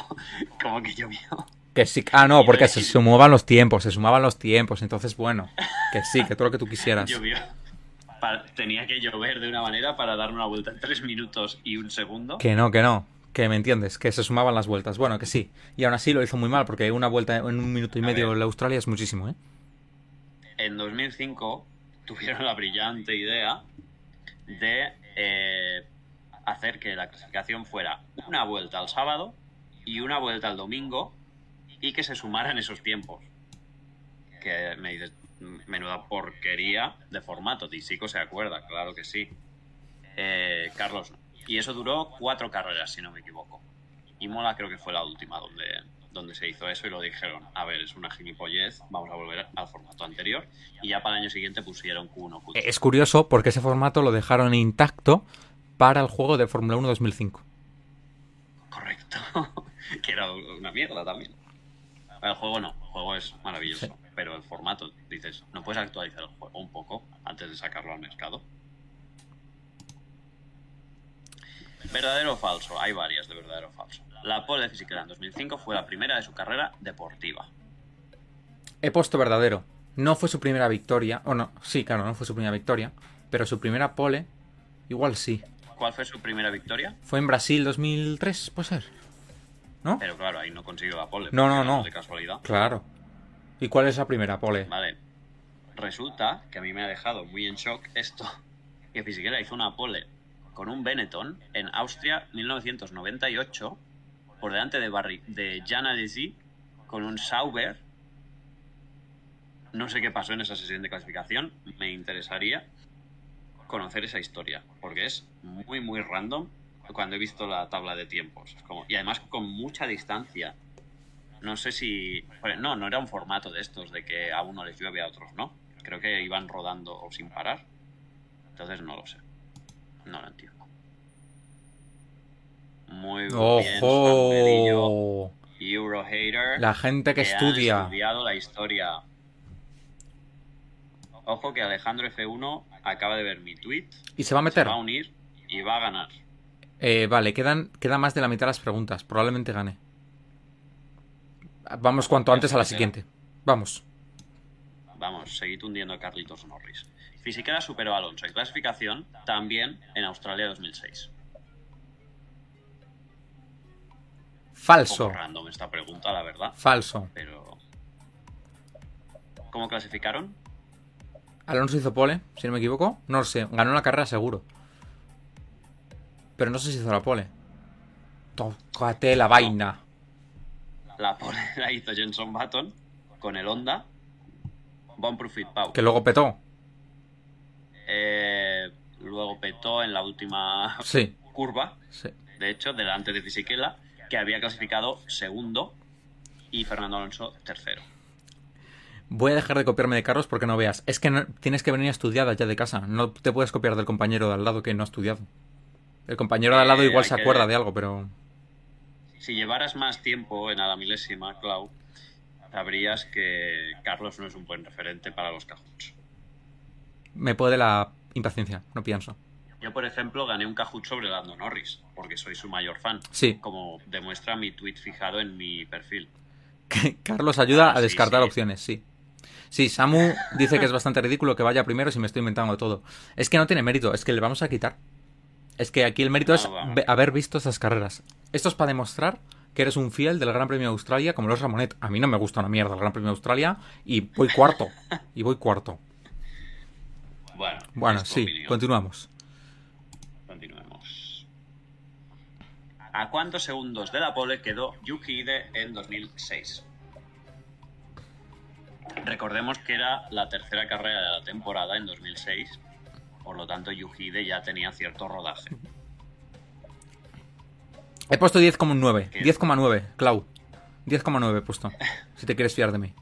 Como que llovió. Que sí. Ah, no, porque se sumaban los tiempos, se sumaban los tiempos. Entonces, bueno, que sí, que todo lo que tú quisieras. Llovió. Tenía que llover de una manera para dar una vuelta en tres minutos y un segundo. Que no, que no. Que me entiendes, que se sumaban las vueltas. Bueno, que sí. Y aún así lo hizo muy mal, porque una vuelta en un minuto y A medio ver. en la Australia es muchísimo, ¿eh? En 2005 tuvieron la brillante idea de eh, hacer que la clasificación fuera una vuelta al sábado y una vuelta al domingo y que se sumaran esos tiempos. Que me dices, menuda porquería de formato. Tisico se acuerda, claro que sí. Eh, Carlos no. Y eso duró cuatro carreras, si no me equivoco. Y Mola creo que fue la última donde, donde se hizo eso y lo dijeron, a ver, es una gilipollez, vamos a volver al formato anterior. Y ya para el año siguiente pusieron Q1, Q2. Es curioso porque ese formato lo dejaron intacto para el juego de Fórmula 1 2005. Correcto. que era una mierda también. El juego no, el juego es maravilloso. Sí. Pero el formato, dices, ¿no puedes actualizar el juego un poco antes de sacarlo al mercado? ¿Verdadero o falso? Hay varias de verdadero o falso. La pole de Fisichella en 2005 fue la primera de su carrera deportiva. He puesto verdadero. No fue su primera victoria. O no, sí, claro, no fue su primera victoria. Pero su primera pole, igual sí. ¿Cuál fue su primera victoria? Fue en Brasil 2003, puede ser. ¿No? Pero claro, ahí no consiguió la pole. No, no, no. De casualidad. Claro. ¿Y cuál es la primera pole? Vale. Resulta que a mí me ha dejado muy en shock esto. Que Fisichella hizo una pole con un Benetton en Austria 1998 por delante de, Barry, de Jan Alesi con un Sauber. No sé qué pasó en esa sesión de clasificación. Me interesaría conocer esa historia, porque es muy, muy random cuando he visto la tabla de tiempos. Es como, y además con mucha distancia. No sé si... No, no era un formato de estos, de que a uno les llueve a otros, ¿no? Creo que iban rodando o sin parar. Entonces no lo sé. No lo entiendo. Muy bien, ¡Ojo! Euro Hater. La gente que, que estudia. Ha estudiado la historia. Ojo que Alejandro F1 acaba de ver mi tweet. ¿Y se va a Se meter? va a unir y va a ganar. Eh, vale, quedan, queda más de la mitad de las preguntas. Probablemente gane. Vamos cuanto antes a la siguiente. Vamos. Vamos, seguid hundiendo a Carlitos Norris. Fisichella superó a Alonso en clasificación también en Australia 2006. Un Falso. poco random esta pregunta, la verdad. Falso. Pero. ¿Cómo clasificaron? Alonso hizo pole, si no me equivoco. No lo sé. Ganó la carrera seguro. Pero no sé si hizo la pole. Tócate la vaina. La pole la hizo Jenson Button con el Honda. Bon Profit Pau. Que luego petó. Eh, luego petó en la última Sí. curva, sí. de hecho, delante de Fisichella, que había clasificado segundo y Fernando Alonso tercero. Voy a dejar de copiarme de Carlos porque no veas. Es que no- tienes que venir estudiada ya de casa. No te puedes copiar del compañero de al lado que no ha estudiado. El compañero de al lado Eh, igual se que- acuerda de algo, pero. Si llevaras más tiempo en a la milésima, Clau, sabrías que Carlos no es un buen referente para los cajuts. Me puede la impaciencia, no pienso. Yo, por ejemplo, gané un cajut sobre Lando Norris, porque soy su mayor fan, Sí, como demuestra mi tweet fijado en mi perfil. Carlos ayuda Ah, a sí, descartar sí. opciones, sí. Sí, Samu dice que es bastante ridículo que vaya primero si me estoy inventando todo. Es que no tiene mérito, es que le vamos a quitar. Es que aquí el mérito No, es vamos. haber visto estas carreras. Esto es para demostrar que eres un fiel del Gran Premio de Australia como los Ramonet. A mí no me gusta una mierda el Gran Premio de Australia y voy cuarto. y voy cuarto. Bueno, es sí, opinión. continuamos. Continuemos. ¿A cuántos segundos de la pole quedó Yuki Ide en 2006? Recordemos que era la tercera carrera de la temporada en 2006, por lo tanto Yuki Ide ya tenía cierto rodaje. He puesto 10,9. ¿Qué? 10,9, Clau. 10,9 he puesto. Si te quieres fiar de mí.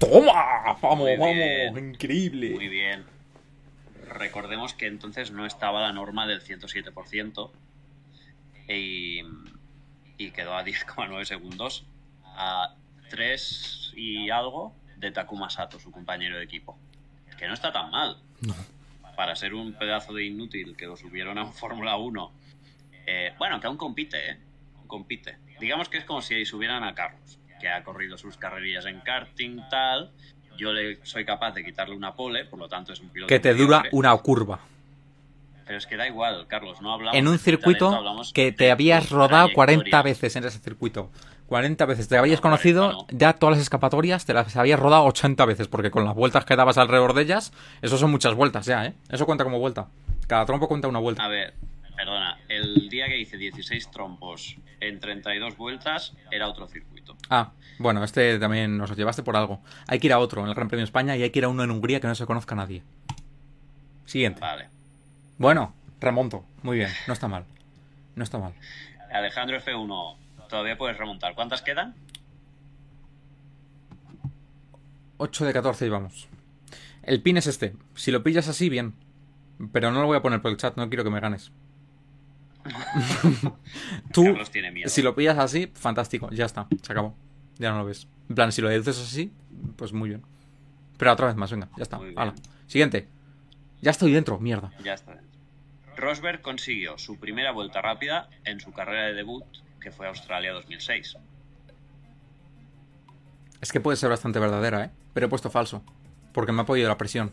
¡Toma! ¡Vamos, Muy vamos! bien. ¡Increíble! Muy bien. Recordemos que entonces no estaba la norma del 107% y, y quedó a 10,9 segundos a 3 y algo de Takuma Sato, su compañero de equipo. Que no está tan mal. No. Para ser un pedazo de inútil que lo subieron a un Fórmula 1. Eh, bueno, que aún compite, ¿eh? Compite. Digamos que es como si subieran a Carlos, que ha corrido sus carrerillas en karting, tal. Yo le soy capaz de quitarle una pole, por lo tanto es un piloto Que te dura una curva. Pero es que da igual, Carlos, no hablamos En un de talento, circuito que te habías rodado 40 trayectoria. veces en ese circuito. 40 veces. Te habías No, conocido 40 no. ya todas las escapatorias, te las habías rodado 80 veces, porque con las vueltas que dabas alrededor de ellas, eso son muchas vueltas ya, ¿eh? Eso cuenta como vuelta. Cada trompo cuenta una vuelta. A ver, perdona, el día que hice 16 trompos en 32 vueltas era otro circuito. Ah, bueno, este también nos lo llevaste por algo. Hay que ir a otro en el Gran Premio de España y hay que ir a uno en Hungría que no se conozca a nadie. Siguiente. Vale. Bueno, remonto. Muy bien, no está mal. No está mal. Alejandro F1, todavía puedes remontar. ¿Cuántas quedan? 8 de 14 y vamos. El pin es este. Si lo pillas así, bien. Pero no lo voy a poner por el chat, no quiero que me ganes. Tú, Carlos tiene miedo. si lo pillas así, fantástico, ya está, se acabó. Ya no lo ves. En plan, si lo deduces así, pues muy bien. Pero otra vez más, venga, ya está. Hala. Siguiente. Ya estoy dentro, mierda. Ya está dentro. Rosberg consiguió su primera vuelta rápida en su carrera de debut, que fue Australia 2006. Es que puede ser bastante verdadera, ¿eh? Pero he puesto falso. Porque me ha podido la presión.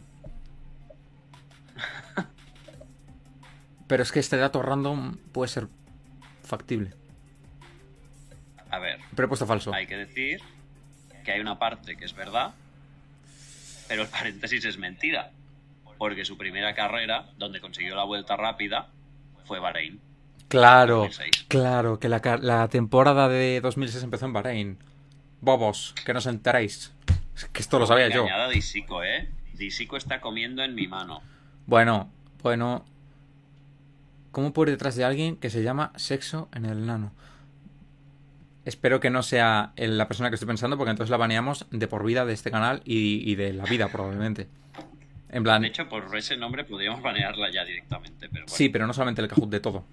Pero es que este dato random puede ser factible. A ver, Pero he puesto falso. hay que decir que hay una parte que es verdad, pero el paréntesis es mentira. Porque su primera carrera, donde consiguió la vuelta rápida, fue Bahrein. Claro, 2006. claro, que la, la temporada de 2006 empezó en Bahrein. Bobos, que no os enteréis. Es que esto lo sabía yo. Disico, ¿eh? Disico está comiendo en mi mano. Bueno, bueno. ¿Cómo por detrás de alguien que se llama sexo en el nano? Espero que no sea la persona que estoy pensando, porque entonces la baneamos de por vida de este canal y, y de la vida, probablemente. En plan, De hecho, por ese nombre podríamos banearla ya directamente, pero bueno. sí, pero no solamente el Kahoot, de todo.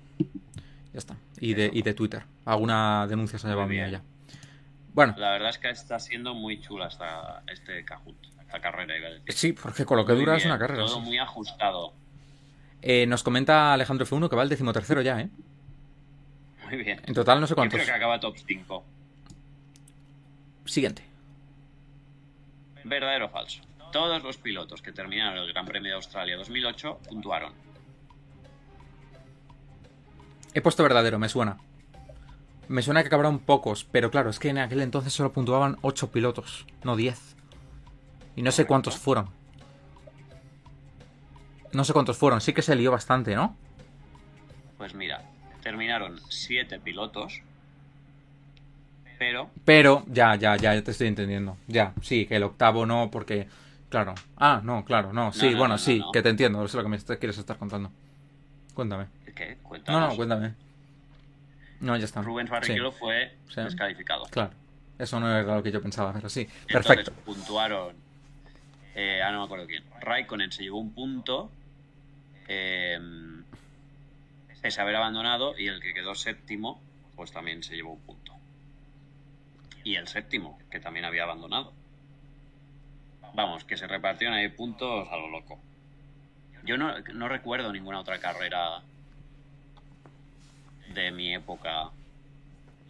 Ya está. Y de, y de Twitter. Alguna denuncia se ha llevado mía ya. Bueno, La verdad es que está siendo muy chula esta, este Kahoot, esta carrera, iba a decir. sí, porque con lo que Muy dura es una carrera. Todo sí. muy ajustado. Eh, nos comenta Alejandro F1 que va el decimotercero ya, ¿eh? Muy bien. En total no sé Yo cuántos. creo que acaba top 5. Siguiente. ¿Verdadero o falso? Todos los pilotos que terminaron el Gran Premio de Australia 2008 puntuaron. He puesto verdadero, me suena. Me suena que acabaron pocos, pero claro, es que en aquel entonces solo puntuaban 8 pilotos, no 10. Y no sé cuántos fueron. No sé cuántos fueron, sí que se lió bastante, ¿no? Pues mira, terminaron 7 pilotos, pero Pero, ya, ya, ya, ya te estoy entendiendo. Ya, sí, que el octavo no, porque. Claro. Ah, no, claro, no. Sí, no, bueno, no, sí, no. que te entiendo, eso es lo que me quieres estar contando. Cuéntame. ¿qué? No, Cuéntanos. no, cuéntame. No, ya está. Rubens Sí, Barrichello fue Sí. descalificado. claro. Eso no era lo que yo pensaba, pero sí. Entonces Perfecto. puntuaron. Eh, ah, no me acuerdo quién. Raikkonen se llevó un punto. eh, pese a haber abandonado. Y el que quedó séptimo, pues también se llevó un punto. Y el séptimo, que también había abandonado. Vamos, que se repartieron ahí puntos a lo loco. Yo no, no recuerdo ninguna otra carrera de mi época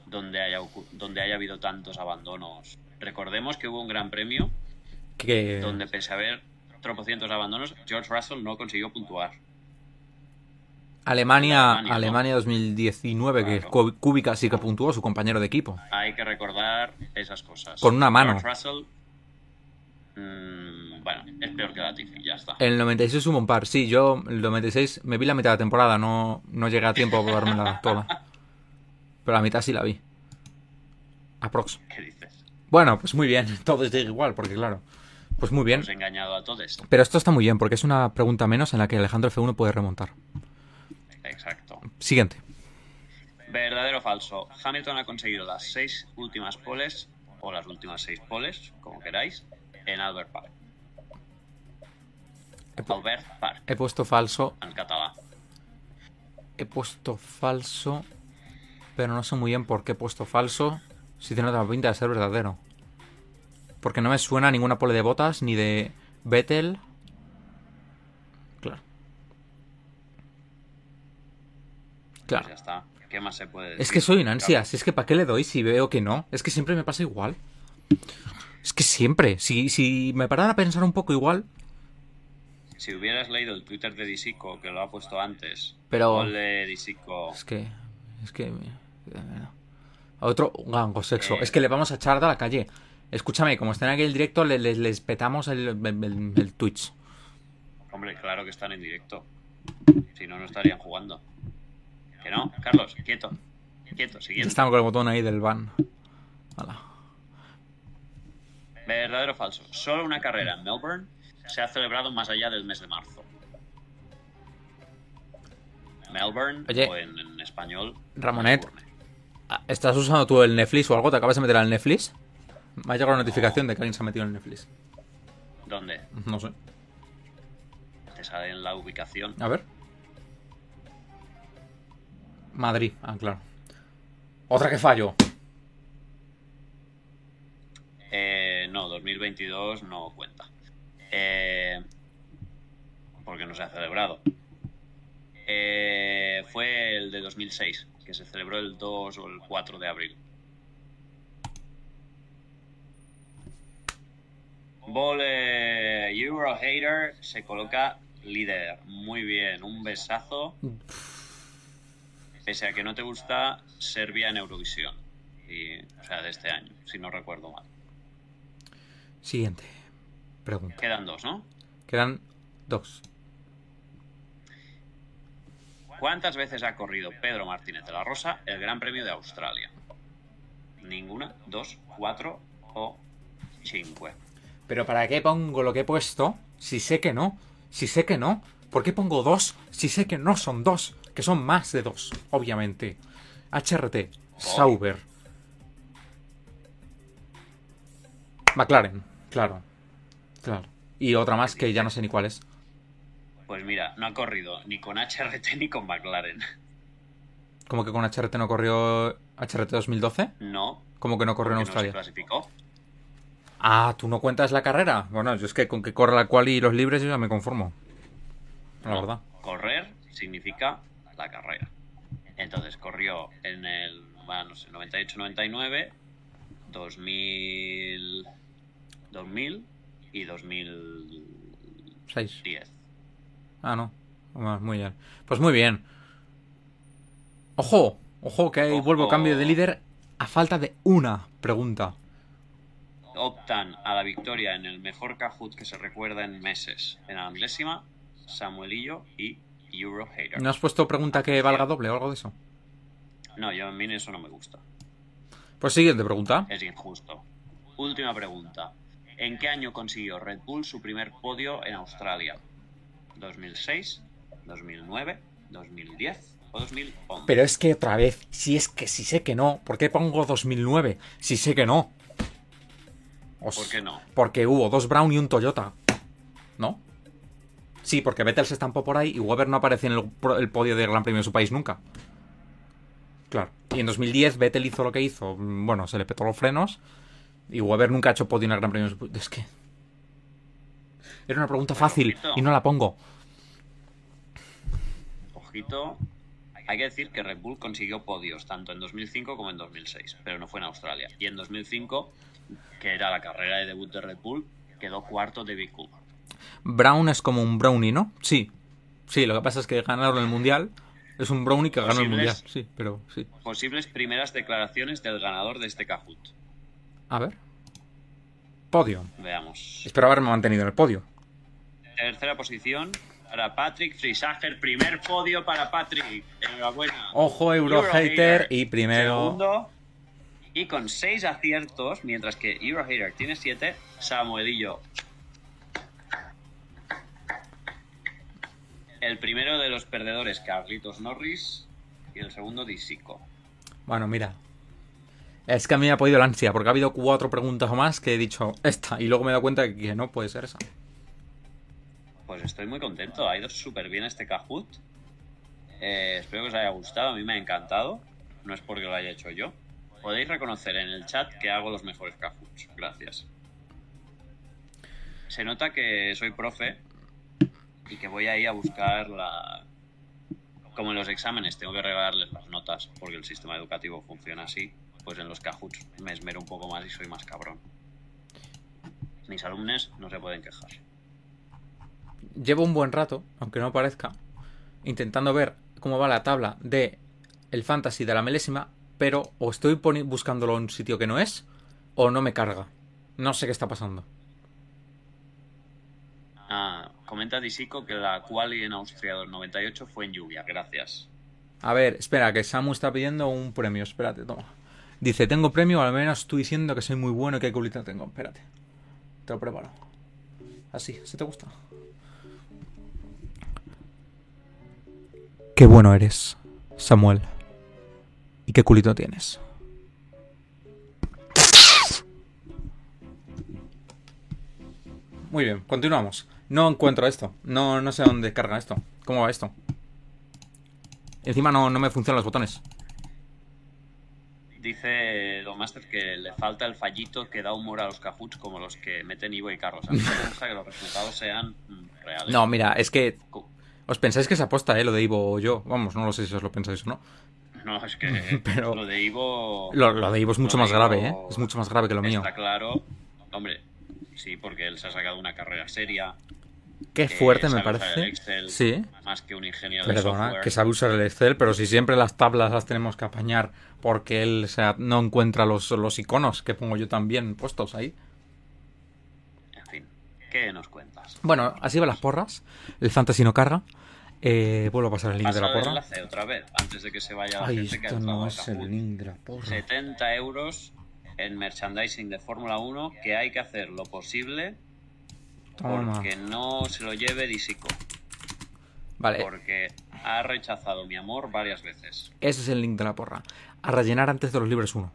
donde haya, donde haya habido tantos abandonos. Recordemos que hubo un gran premio Que. donde pese a haber tropocientos abandonos, George Russell no consiguió puntuar. Alemania, Alemania. Alemania 2019, que Claro. Ku- Kubica sí que puntuó, su compañero de equipo. Hay que recordar esas cosas. Con una mano. George Russell, bueno, es peor que Latifi, ya está. El 96 hubo un par, sí, yo el 96 me vi la mitad de la temporada, no, no llegué a tiempo a verla toda. Pero la mitad sí la vi. Aprox. ¿Qué dices? Bueno, pues muy bien, todo es igual, porque claro. Pues muy bien. Hemos engañado a todos. Pero esto está muy bien, porque es una pregunta menos en la que Alejandro F1 puede remontar. Exacto. Siguiente. Verdadero o falso. Hamilton ha conseguido las seis últimas poles, o las últimas seis poles, como queráis, en Albert Park. He, pu- Albert Park, he puesto falso, en catalán. he puesto falso, pero no sé muy bien por qué he puesto falso si tiene otra pinta de ser verdadero. Porque no me suena ninguna pole de botas ni de Vettel. Claro. Claro. Pues ya está. ¿Qué más se puede decir? Es que soy un ansias, es que ¿para qué le doy si veo que no? Es que siempre me pasa igual. Es que siempre, si, si me parara a pensar un poco igual, Si hubieras leído el Twitter de Disico, que lo ha puesto antes, Pero- de Disico, es que... Es que... eh, A otro gango sexo. Eh. Es que le vamos a echar de la calle. Escúchame, como estén aquí en el directo, le- les, les petamos el, el, Twitch. hombre, claro que están en directo. Si no, no estarían jugando. Que no, Carlos, quieto. Quieto, siguiente. estamos con el botón ahí del ban. Hala. Verdadero o falso. Solo una carrera en Melbourne se ha celebrado más allá del mes de marzo. Melbourne, Oye. o en, en español, Ramonet. Melbourne. ¿Estás usando tú el Netflix o algo? ¿Te acabas de meter al Netflix? Me ha llegado una notificación de que alguien se ha metido en el Netflix. ¿Dónde? No sé. Te sale en la ubicación. A ver. Madrid. Ah, claro. Otra que fallo. Eh, no, 2022 no cuenta. Eh, porque no se ha celebrado. Eh, fue el de 2006, que se celebró el 2 o el 4 de abril. Euro Hater se coloca líder. Muy bien, un besazo. Pese a que no te gusta Serbia en Eurovisión. Y, o sea, de este año, si no recuerdo mal. Siguiente. Pregunta. Quedan dos, ¿no? Quedan dos. ¿Cuántas veces ha corrido Pedro Martínez de la Rosa el Gran Premio de Australia? Ninguna, dos, cuatro o cinco. Pero ¿para qué pongo lo que he puesto si sé que no? Si sé que no. ¿Por qué pongo dos si sé que no son dos? Que son más de dos, obviamente. HRT, Sauber. McLaren, claro. Claro. Y otra más que ya no sé ni cuál es. Pues mira, no ha corrido ni con HRT ni con McLaren. ¿Cómo que con HRT no corrió HRT 2012? No. ¿Cómo que no corrió en porque no se Australia? clasificó. Ah, ¿tú no cuentas la carrera? Bueno, yo es que con que corra la quali y los libres yo ya me conformo. La No, verdad. Correr significa la carrera. Entonces corrió en el, bueno, no sé, 98-99, 2000, 2000 y 2010. Seis. Ah, no. Muy bien. Pues muy bien. Ojo, ojo, que ahí Ojo. vuelvo cambio de líder a falta de una pregunta. Optan a la victoria en el mejor Kahoot que se recuerda en meses. En la milésima, Samuelillo y Euro Hater. ¿No has puesto pregunta que valga doble o algo de eso? No, yo a mí eso no me gusta. Pues siguiente pregunta. Es injusto. Última pregunta. ¿En qué año consiguió Red Bull su primer podio en Australia? ¿2006, 2009, 2010 o 2011? Pero es que otra vez, si es que si sé que no, ¿por qué pongo 2009? Si sé que no. Os- ¿Por qué no? Porque hubo dos Brown y un Toyota. ¿No? Sí, porque Vettel se estampó por ahí y Weber no aparece en el, el podio del Gran Premio de su país nunca. Claro. Y en 2010 Vettel hizo lo que hizo. Mm, Bueno, se le petó los frenos. Y Weber nunca ha hecho podio en el Gran Premio. Es que... Era una pregunta fácil ojito. y no la pongo. Ojito, hay que decir que Red Bull consiguió podios tanto en 2005 como en 2006, pero no fue en Australia. Y en 2005, que era la carrera de debut de Red Bull, quedó cuarto de Big Cool. Brown es como un brownie, ¿no? Sí. Sí, lo que pasa es que ganaron el mundial. Es un brownie que ganó el mundial. Posibles. Sí, pero sí. Posibles primeras declaraciones del ganador de este Kahoot. A ver. Podio. Veamos. Espero haberme mantenido en el podio. Tercera posición para Patrick Frisager. Primer podio para Patrick. Enhorabuena. Ojo, Eurohater. Y primero. Segundo. Y con seis aciertos, mientras que Eurohater tiene siete, Samuelillo. El primero de los perdedores, Carlitos Norris. Y el segundo, Disico. Bueno, mira. Es que a mí me ha podido la ansia, porque ha habido cuatro preguntas o más que he dicho esta, y luego me he dado cuenta que no puede ser esa. Pues estoy muy contento. Ha ido súper bien este Kahoot. Eh, espero que os haya gustado. A mí me ha encantado. No es porque lo haya hecho yo. Podéis reconocer en el chat que hago los mejores Kahoots. Gracias. Se nota que soy profe y que voy ahí a buscar la... Como en los exámenes, tengo que regalarles las notas porque el sistema educativo funciona así. Pues en los Kahoots me esmero un poco más y soy más cabrón. Mis alumnos no se pueden quejar. Llevo un buen rato, aunque no parezca, intentando ver cómo va la tabla de el fantasy de la milésima, pero o estoy buscándolo en un sitio que no es, o no me carga. No sé qué está pasando. Ah, comenta Disico que la quali en Austria del 98 fue en lluvia, gracias. A ver, espera, que Samu está pidiendo un premio. Espérate, toma. Dice, tengo premio, al menos estoy diciendo que soy muy bueno y qué culita tengo. Espérate. Te lo preparo. Así, ¿se te gusta? Qué bueno eres, Samuel. ¿Y qué culito tienes? Muy bien, continuamos. No encuentro esto. No, no sé dónde carga esto. ¿Cómo va esto? Encima no, no me funcionan los botones. Dice Don Master que le falta el fallito que da humor a los cajuts como los que meten Ivo y Carlos. A mí me gusta que los resultados sean mm, reales. No, mira, es que os pensáis que se aposta, ¿eh? Lo de Ivo o yo. Vamos, no lo sé si os lo pensáis o no. No, es que Pero- lo de Ivo... Lo, lo de Ivo es mucho más grave, ¿eh? Es mucho más grave que lo mío. Está claro. Hombre, sí, porque él se ha sacado una carrera seria. Qué que fuerte me sabe parece. Excel Sí. Más que un ingeniero de Perdona, software. que sabe usar el Excel, pero si siempre las tablas las tenemos que apañar porque él o sea, no encuentra los, los iconos que pongo yo también puestos ahí. En fin, ¿qué nos cuentas? Bueno, así van las porras. El fantasy no carga. Eh, vuelvo a pasar el link de la porra. enlace otra vez, antes de que se vaya la Ay, gente que ha esto no es el link de la porra. 70 euros en merchandising de Fórmula 1 que hay que hacer lo posible Toma. porque no se lo lleve Disico. Vale, Porque ha rechazado mi amor varias veces. ese es el link de la porra. A rellenar antes de los libres 1.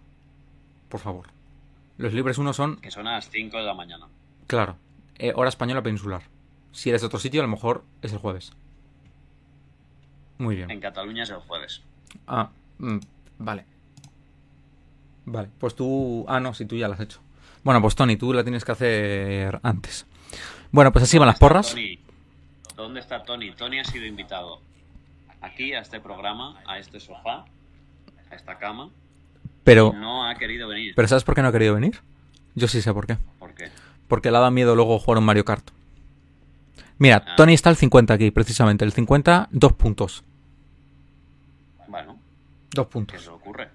Por favor. Los libres 1 son, Que son a las 5 de la mañana. claro, eh, hora española peninsular. Si eres de otro sitio, a lo mejor es el jueves. Muy bien. En Cataluña es el jueves. Ah, mm, vale. Vale, pues tú... Ah, no, si tú ya lo has hecho. Bueno, pues Tony, tú la tienes que hacer antes. Bueno, pues así van las ¿Dónde porras. Tony? ¿Dónde está Tony? Tony ha sido invitado aquí a este programa, a este sofá, a esta cama. Pero, No ha querido venir. pero ¿sabes por qué no ha querido venir? Yo sí sé por qué. ¿Por qué? Porque le ha dado miedo luego jugar un Mario Kart. Mira, Ah. Tony está al 50 aquí, precisamente. El 50, dos puntos. Bueno, Dos ¿qué puntos. se le ocurre?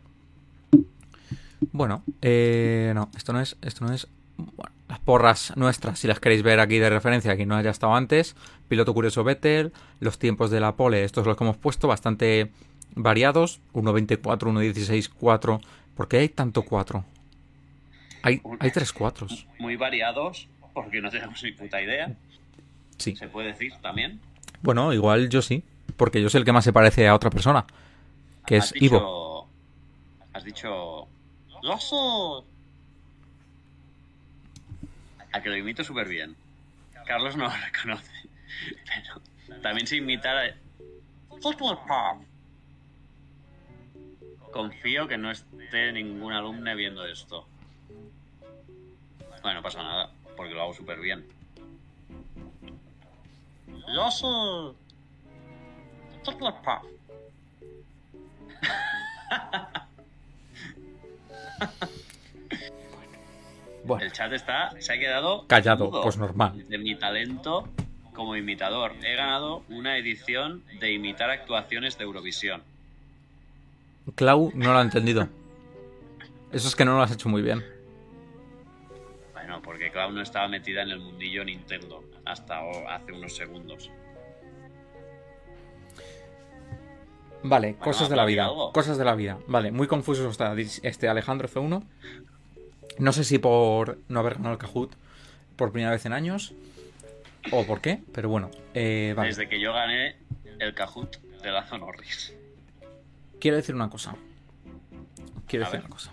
Bueno, eh, no, esto no es, esto no es. Bueno, las porras nuestras, si las queréis ver aquí de referencia, que no haya estado antes. Piloto curioso Vettel, los tiempos de la pole, estos los que hemos puesto, bastante variados. 1.24, 1.16, 4. ¿Por qué hay tanto 4? Hay, hay tres cuatros. Muy variados, porque no tenemos ni puta idea. Sí. Se puede decir también. Bueno, igual yo sí. Porque yo soy el que más se parece a otra persona. Que es dicho, Ivo. Has dicho. ¡Loso! A que lo imito súper bien. Carlos no lo reconoce. Pero también se imita a. Confío que no esté ningún alumno viendo esto. Bueno, no pasa nada, porque lo hago súper bien. Chocolate Puff. Bueno, El chat está, se ha quedado Callado, mudo pues normal. De mi talento como imitador. He ganado una edición de imitar actuaciones de Eurovisión. Clau no lo ha entendido. Eso es que no lo has hecho muy bien. Bueno, porque Clau no estaba metida en el mundillo Nintendo hasta hace unos segundos. Vale, cosas de la vida. algo. Cosas de la vida. Vale, muy confuso está este Alejandro F1. No sé si por no haber ganado el Kahoot por primera vez en años o por qué, pero bueno. eh, vale. Desde que yo gané el Kahoot de Lazo Norris. Quiero decir una cosa. Quiero A decir ver. una cosa.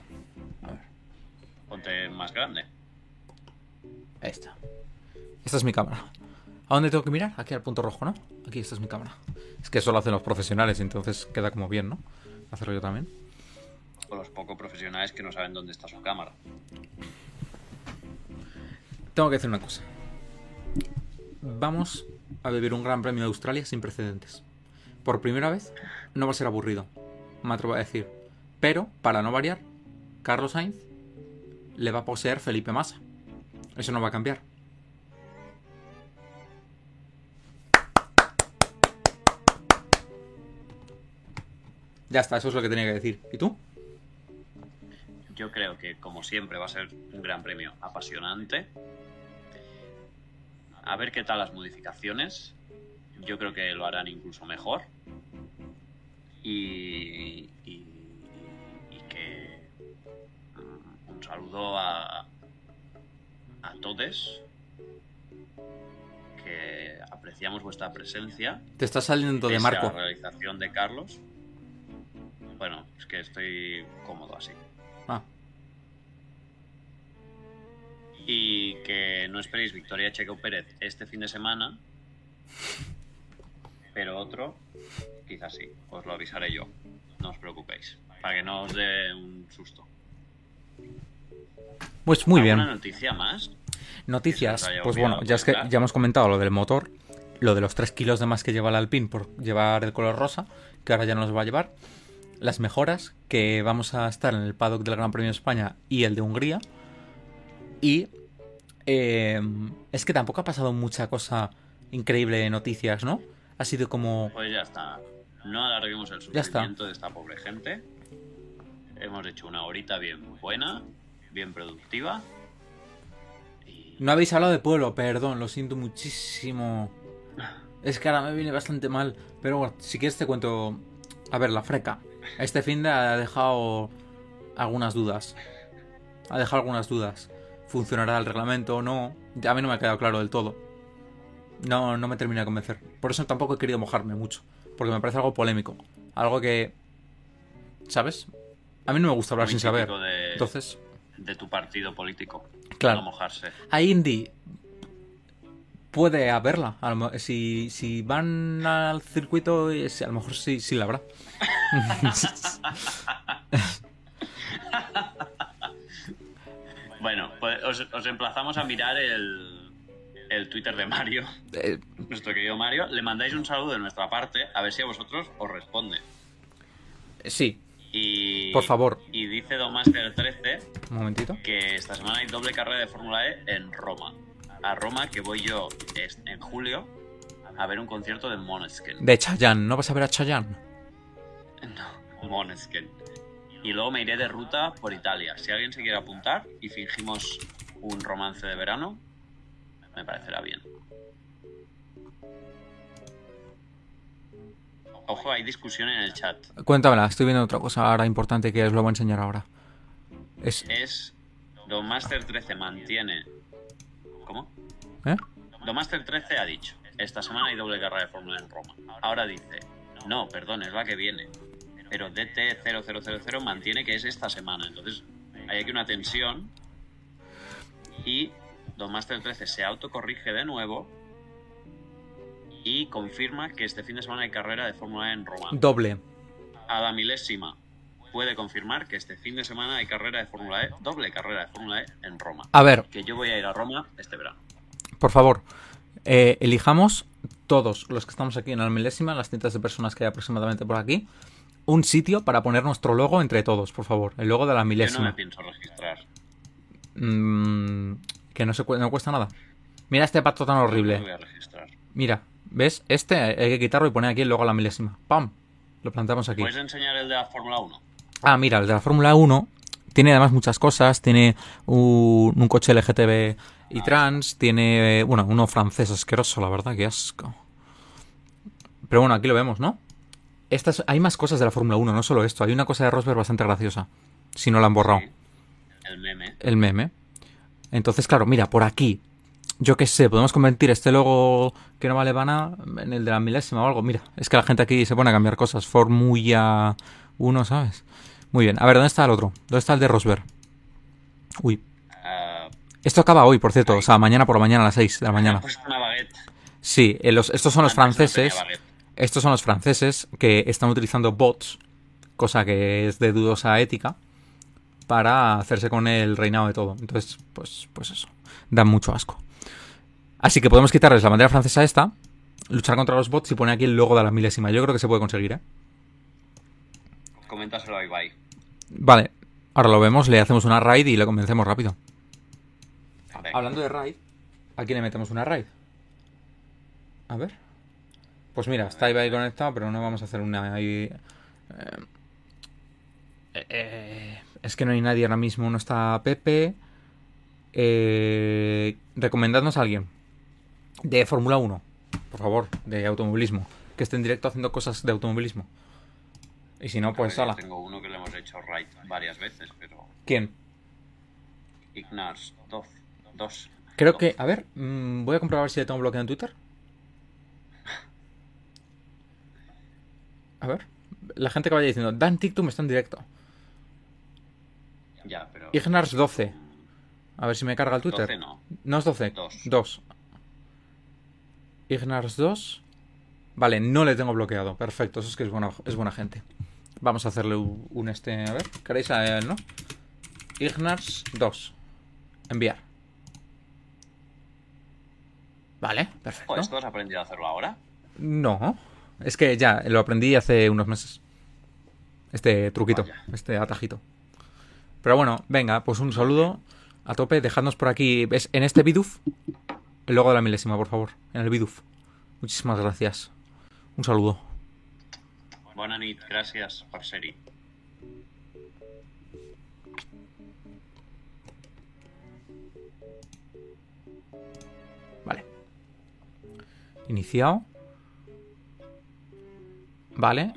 A ver, Ponte más grande. ahí está. Esta es mi cámara. ¿A dónde tengo que mirar? Aquí al punto rojo, ¿no? Aquí, esta es mi cámara. Es que eso lo hacen los profesionales, entonces queda como bien, ¿no? Hacerlo yo también. O los poco profesionales que no saben dónde está su cámara. Tengo que decir una cosa. Vamos a vivir un gran premio de Australia sin precedentes. Por primera vez, no va a ser aburrido. Me atrevo a decir. Pero, para no variar, Carlos Sainz le va a poseer Felipe Massa. Eso no va a cambiar. Ya está, eso es lo que tenía que decir. ¿Y tú? Yo creo que, como siempre, va a ser un gran premio apasionante. A ver qué tal las modificaciones. Yo creo que lo harán incluso mejor. Y, y, y que mm, un saludo a, a todos. Que apreciamos vuestra presencia. Te estás saliendo de marco. La realización de Carlos. Bueno, es que estoy cómodo así. Ah, Y que no esperéis victoria Checo Pérez este fin de semana. Pero otro, quizás sí. Os lo avisaré yo. No os preocupéis. Para que no os dé un susto. pues muy bien. ¿Alguna noticia más? Noticias. Pues bueno, ya es que ya hemos comentado lo del motor, lo de los 3 kilos de más que lleva el Alpine por llevar el color rosa, que ahora ya no los va a llevar. Las mejoras, que vamos a estar en el paddock del Gran Premio de España y el de Hungría. Y eh, es que tampoco ha pasado mucha cosa increíble de noticias, ¿no? Ha sido como... Pues ya está. No alarguemos el sufrimiento de esta pobre gente. Hemos hecho una horita bien buena, bien productiva. Y No habéis hablado de pueblo, perdón, lo siento muchísimo. Es que ahora me viene bastante mal. Pero bueno, si quieres te cuento. A ver, la freca. Este fin de ha dejado algunas dudas. Ha dejado algunas dudas. ¿Funcionará el reglamento o no? A mí no me ha quedado claro del todo. No, no me termina de convencer. Por eso tampoco he querido mojarme mucho. Porque me parece algo polémico. Algo que. ¿Sabes? A mí no me gusta hablar Muy sin saber. de- Entonces, De tu partido político. Claro. No mojarse. a Indy puede haberla. A lo mo- si, si van al circuito, eh, a lo mejor sí, sí la habrá. Bueno, pues os, os emplazamos a mirar el, el Twitter de Mario, Eh, nuestro querido Mario. Le mandáis un saludo de nuestra parte, a ver si a vosotros os responde. sí, Y, Por favor. Y dice Domaster 13 un momentito. que esta semana hay doble carrera de Fórmula E en Roma. A Roma, que voy yo es- en julio a ver un concierto de Måneskin. De Chayanne, ¿no vas a ver a Chayanne? No, Måneskin. Y luego me iré de ruta por Italia. Si alguien se quiere apuntar y fingimos un romance de verano, me parecerá bien. Ojo, hay discusión en el chat. Cuéntamela, estoy viendo otra cosa ahora importante que os lo voy a enseñar ahora. Es. Es Don Master 13 mantiene. ¿Cómo? ¿Eh? Don Master 13 ha dicho: Esta semana hay doble carrera de Fórmula en Roma. Ahora dice: No, perdón, es la que viene. Pero DT0000 mantiene que es esta semana. Entonces hay aquí una tensión. Y Don Master 13 se autocorrige de nuevo. Y confirma que este fin de semana hay carrera de Fórmula E en Roma. Doble. A la milésima puede confirmar que este fin de semana hay carrera de Fórmula E, doble carrera de Fórmula E en Roma. A ver, Que yo voy a ir a Roma este verano. por favor, eh, elijamos todos los que estamos aquí en la milésima, las cientos de personas que hay aproximadamente por aquí, un sitio para poner nuestro logo entre todos, por favor. El logo de la Yo no milésima. me pienso registrar. Mm, que no, se, cu- no cuesta nada. Mira este pato tan No horrible. voy a registrar. Mira, ¿ves? Este hay que quitarlo y poner aquí el logo a la milésima. ¡Pam! Lo plantamos aquí. ¿Puedes enseñar el de la Fórmula 1? Ah, mira, el de la Fórmula 1 tiene además muchas cosas. Tiene un, un coche LGTB y trans. Tiene, bueno, uno francés asqueroso, la verdad, qué asco. Pero bueno, aquí lo vemos, ¿no? Estas, hay más cosas de la Fórmula 1, no solo esto. Hay una cosa de Rosberg bastante graciosa. Si no la han borrado. El meme. El meme. Entonces, claro, mira, por aquí. Yo qué sé, podemos convertir este logo que no vale vana en el de la milésima o algo. Mira, es que la gente aquí se pone a cambiar cosas. Formula 1, ¿sabes? Muy bien. A ver, ¿dónde está el otro? ¿Dónde está el de Rosberg? Uy. Ah, Esto acaba hoy, por cierto. O sea, mañana por la mañana a las 6 de la ha mañana. una baguette. Sí, eh, los- estos son los franceses. Estos son los franceses que están utilizando bots, cosa que es de dudosa ética, para hacerse con el reinado de todo. Entonces, pues, pues eso. Dan mucho asco. Así que podemos quitarles la bandera francesa esta, luchar contra los bots y poner aquí el logo de la milésima. Yo creo que se puede conseguir, ¿eh? Coméntaselo a Ibai. Vale, ahora lo vemos, le hacemos una raid y le convencemos rápido. Hablando de raid, ¿a quién le metemos una raid? A ver. Pues mira, está Ibai conectado, pero no vamos a hacer una ahí. eh, eh, es que no hay nadie ahora mismo. No está Pepe. Eh, recomendadnos a alguien. De Fórmula 1. Por favor, de automovilismo. Que esté en directo haciendo cosas de automovilismo. Y si no, pues A ver, hala. yo Tengo uno que le hemos hecho right varias veces, pero. ¿Quién? Ignars 2. Dos. Creo Dos. que, a ver, mm, voy a comprobar si le tengo bloqueado en Twitter. A ver, la gente que vaya diciendo, Dan Tictum está en directo. Ya, pero. Ignars 12. A ver si me carga el Twitter. 12 no. No es 12. Dos. 2. Ignars 2. Vale, no le tengo bloqueado. Perfecto, eso es que es buena, es buena gente. Vamos a hacerle un, un este. A ver, ¿queréis a él, no? Ignars 2. Enviar. Vale, perfecto. ¿esto has aprendido a hacerlo ahora? No, es que ya lo aprendí hace unos meses. Este truquito, Vaya. este atajito. Pero bueno, venga, pues un saludo a tope. Dejadnos por aquí, ¿ves? En este biduf, el logo de la milésima, por favor. En el biduf. Muchísimas gracias. Un saludo. Bona nit, gràcies per ser Vale. Iniciado. Vale.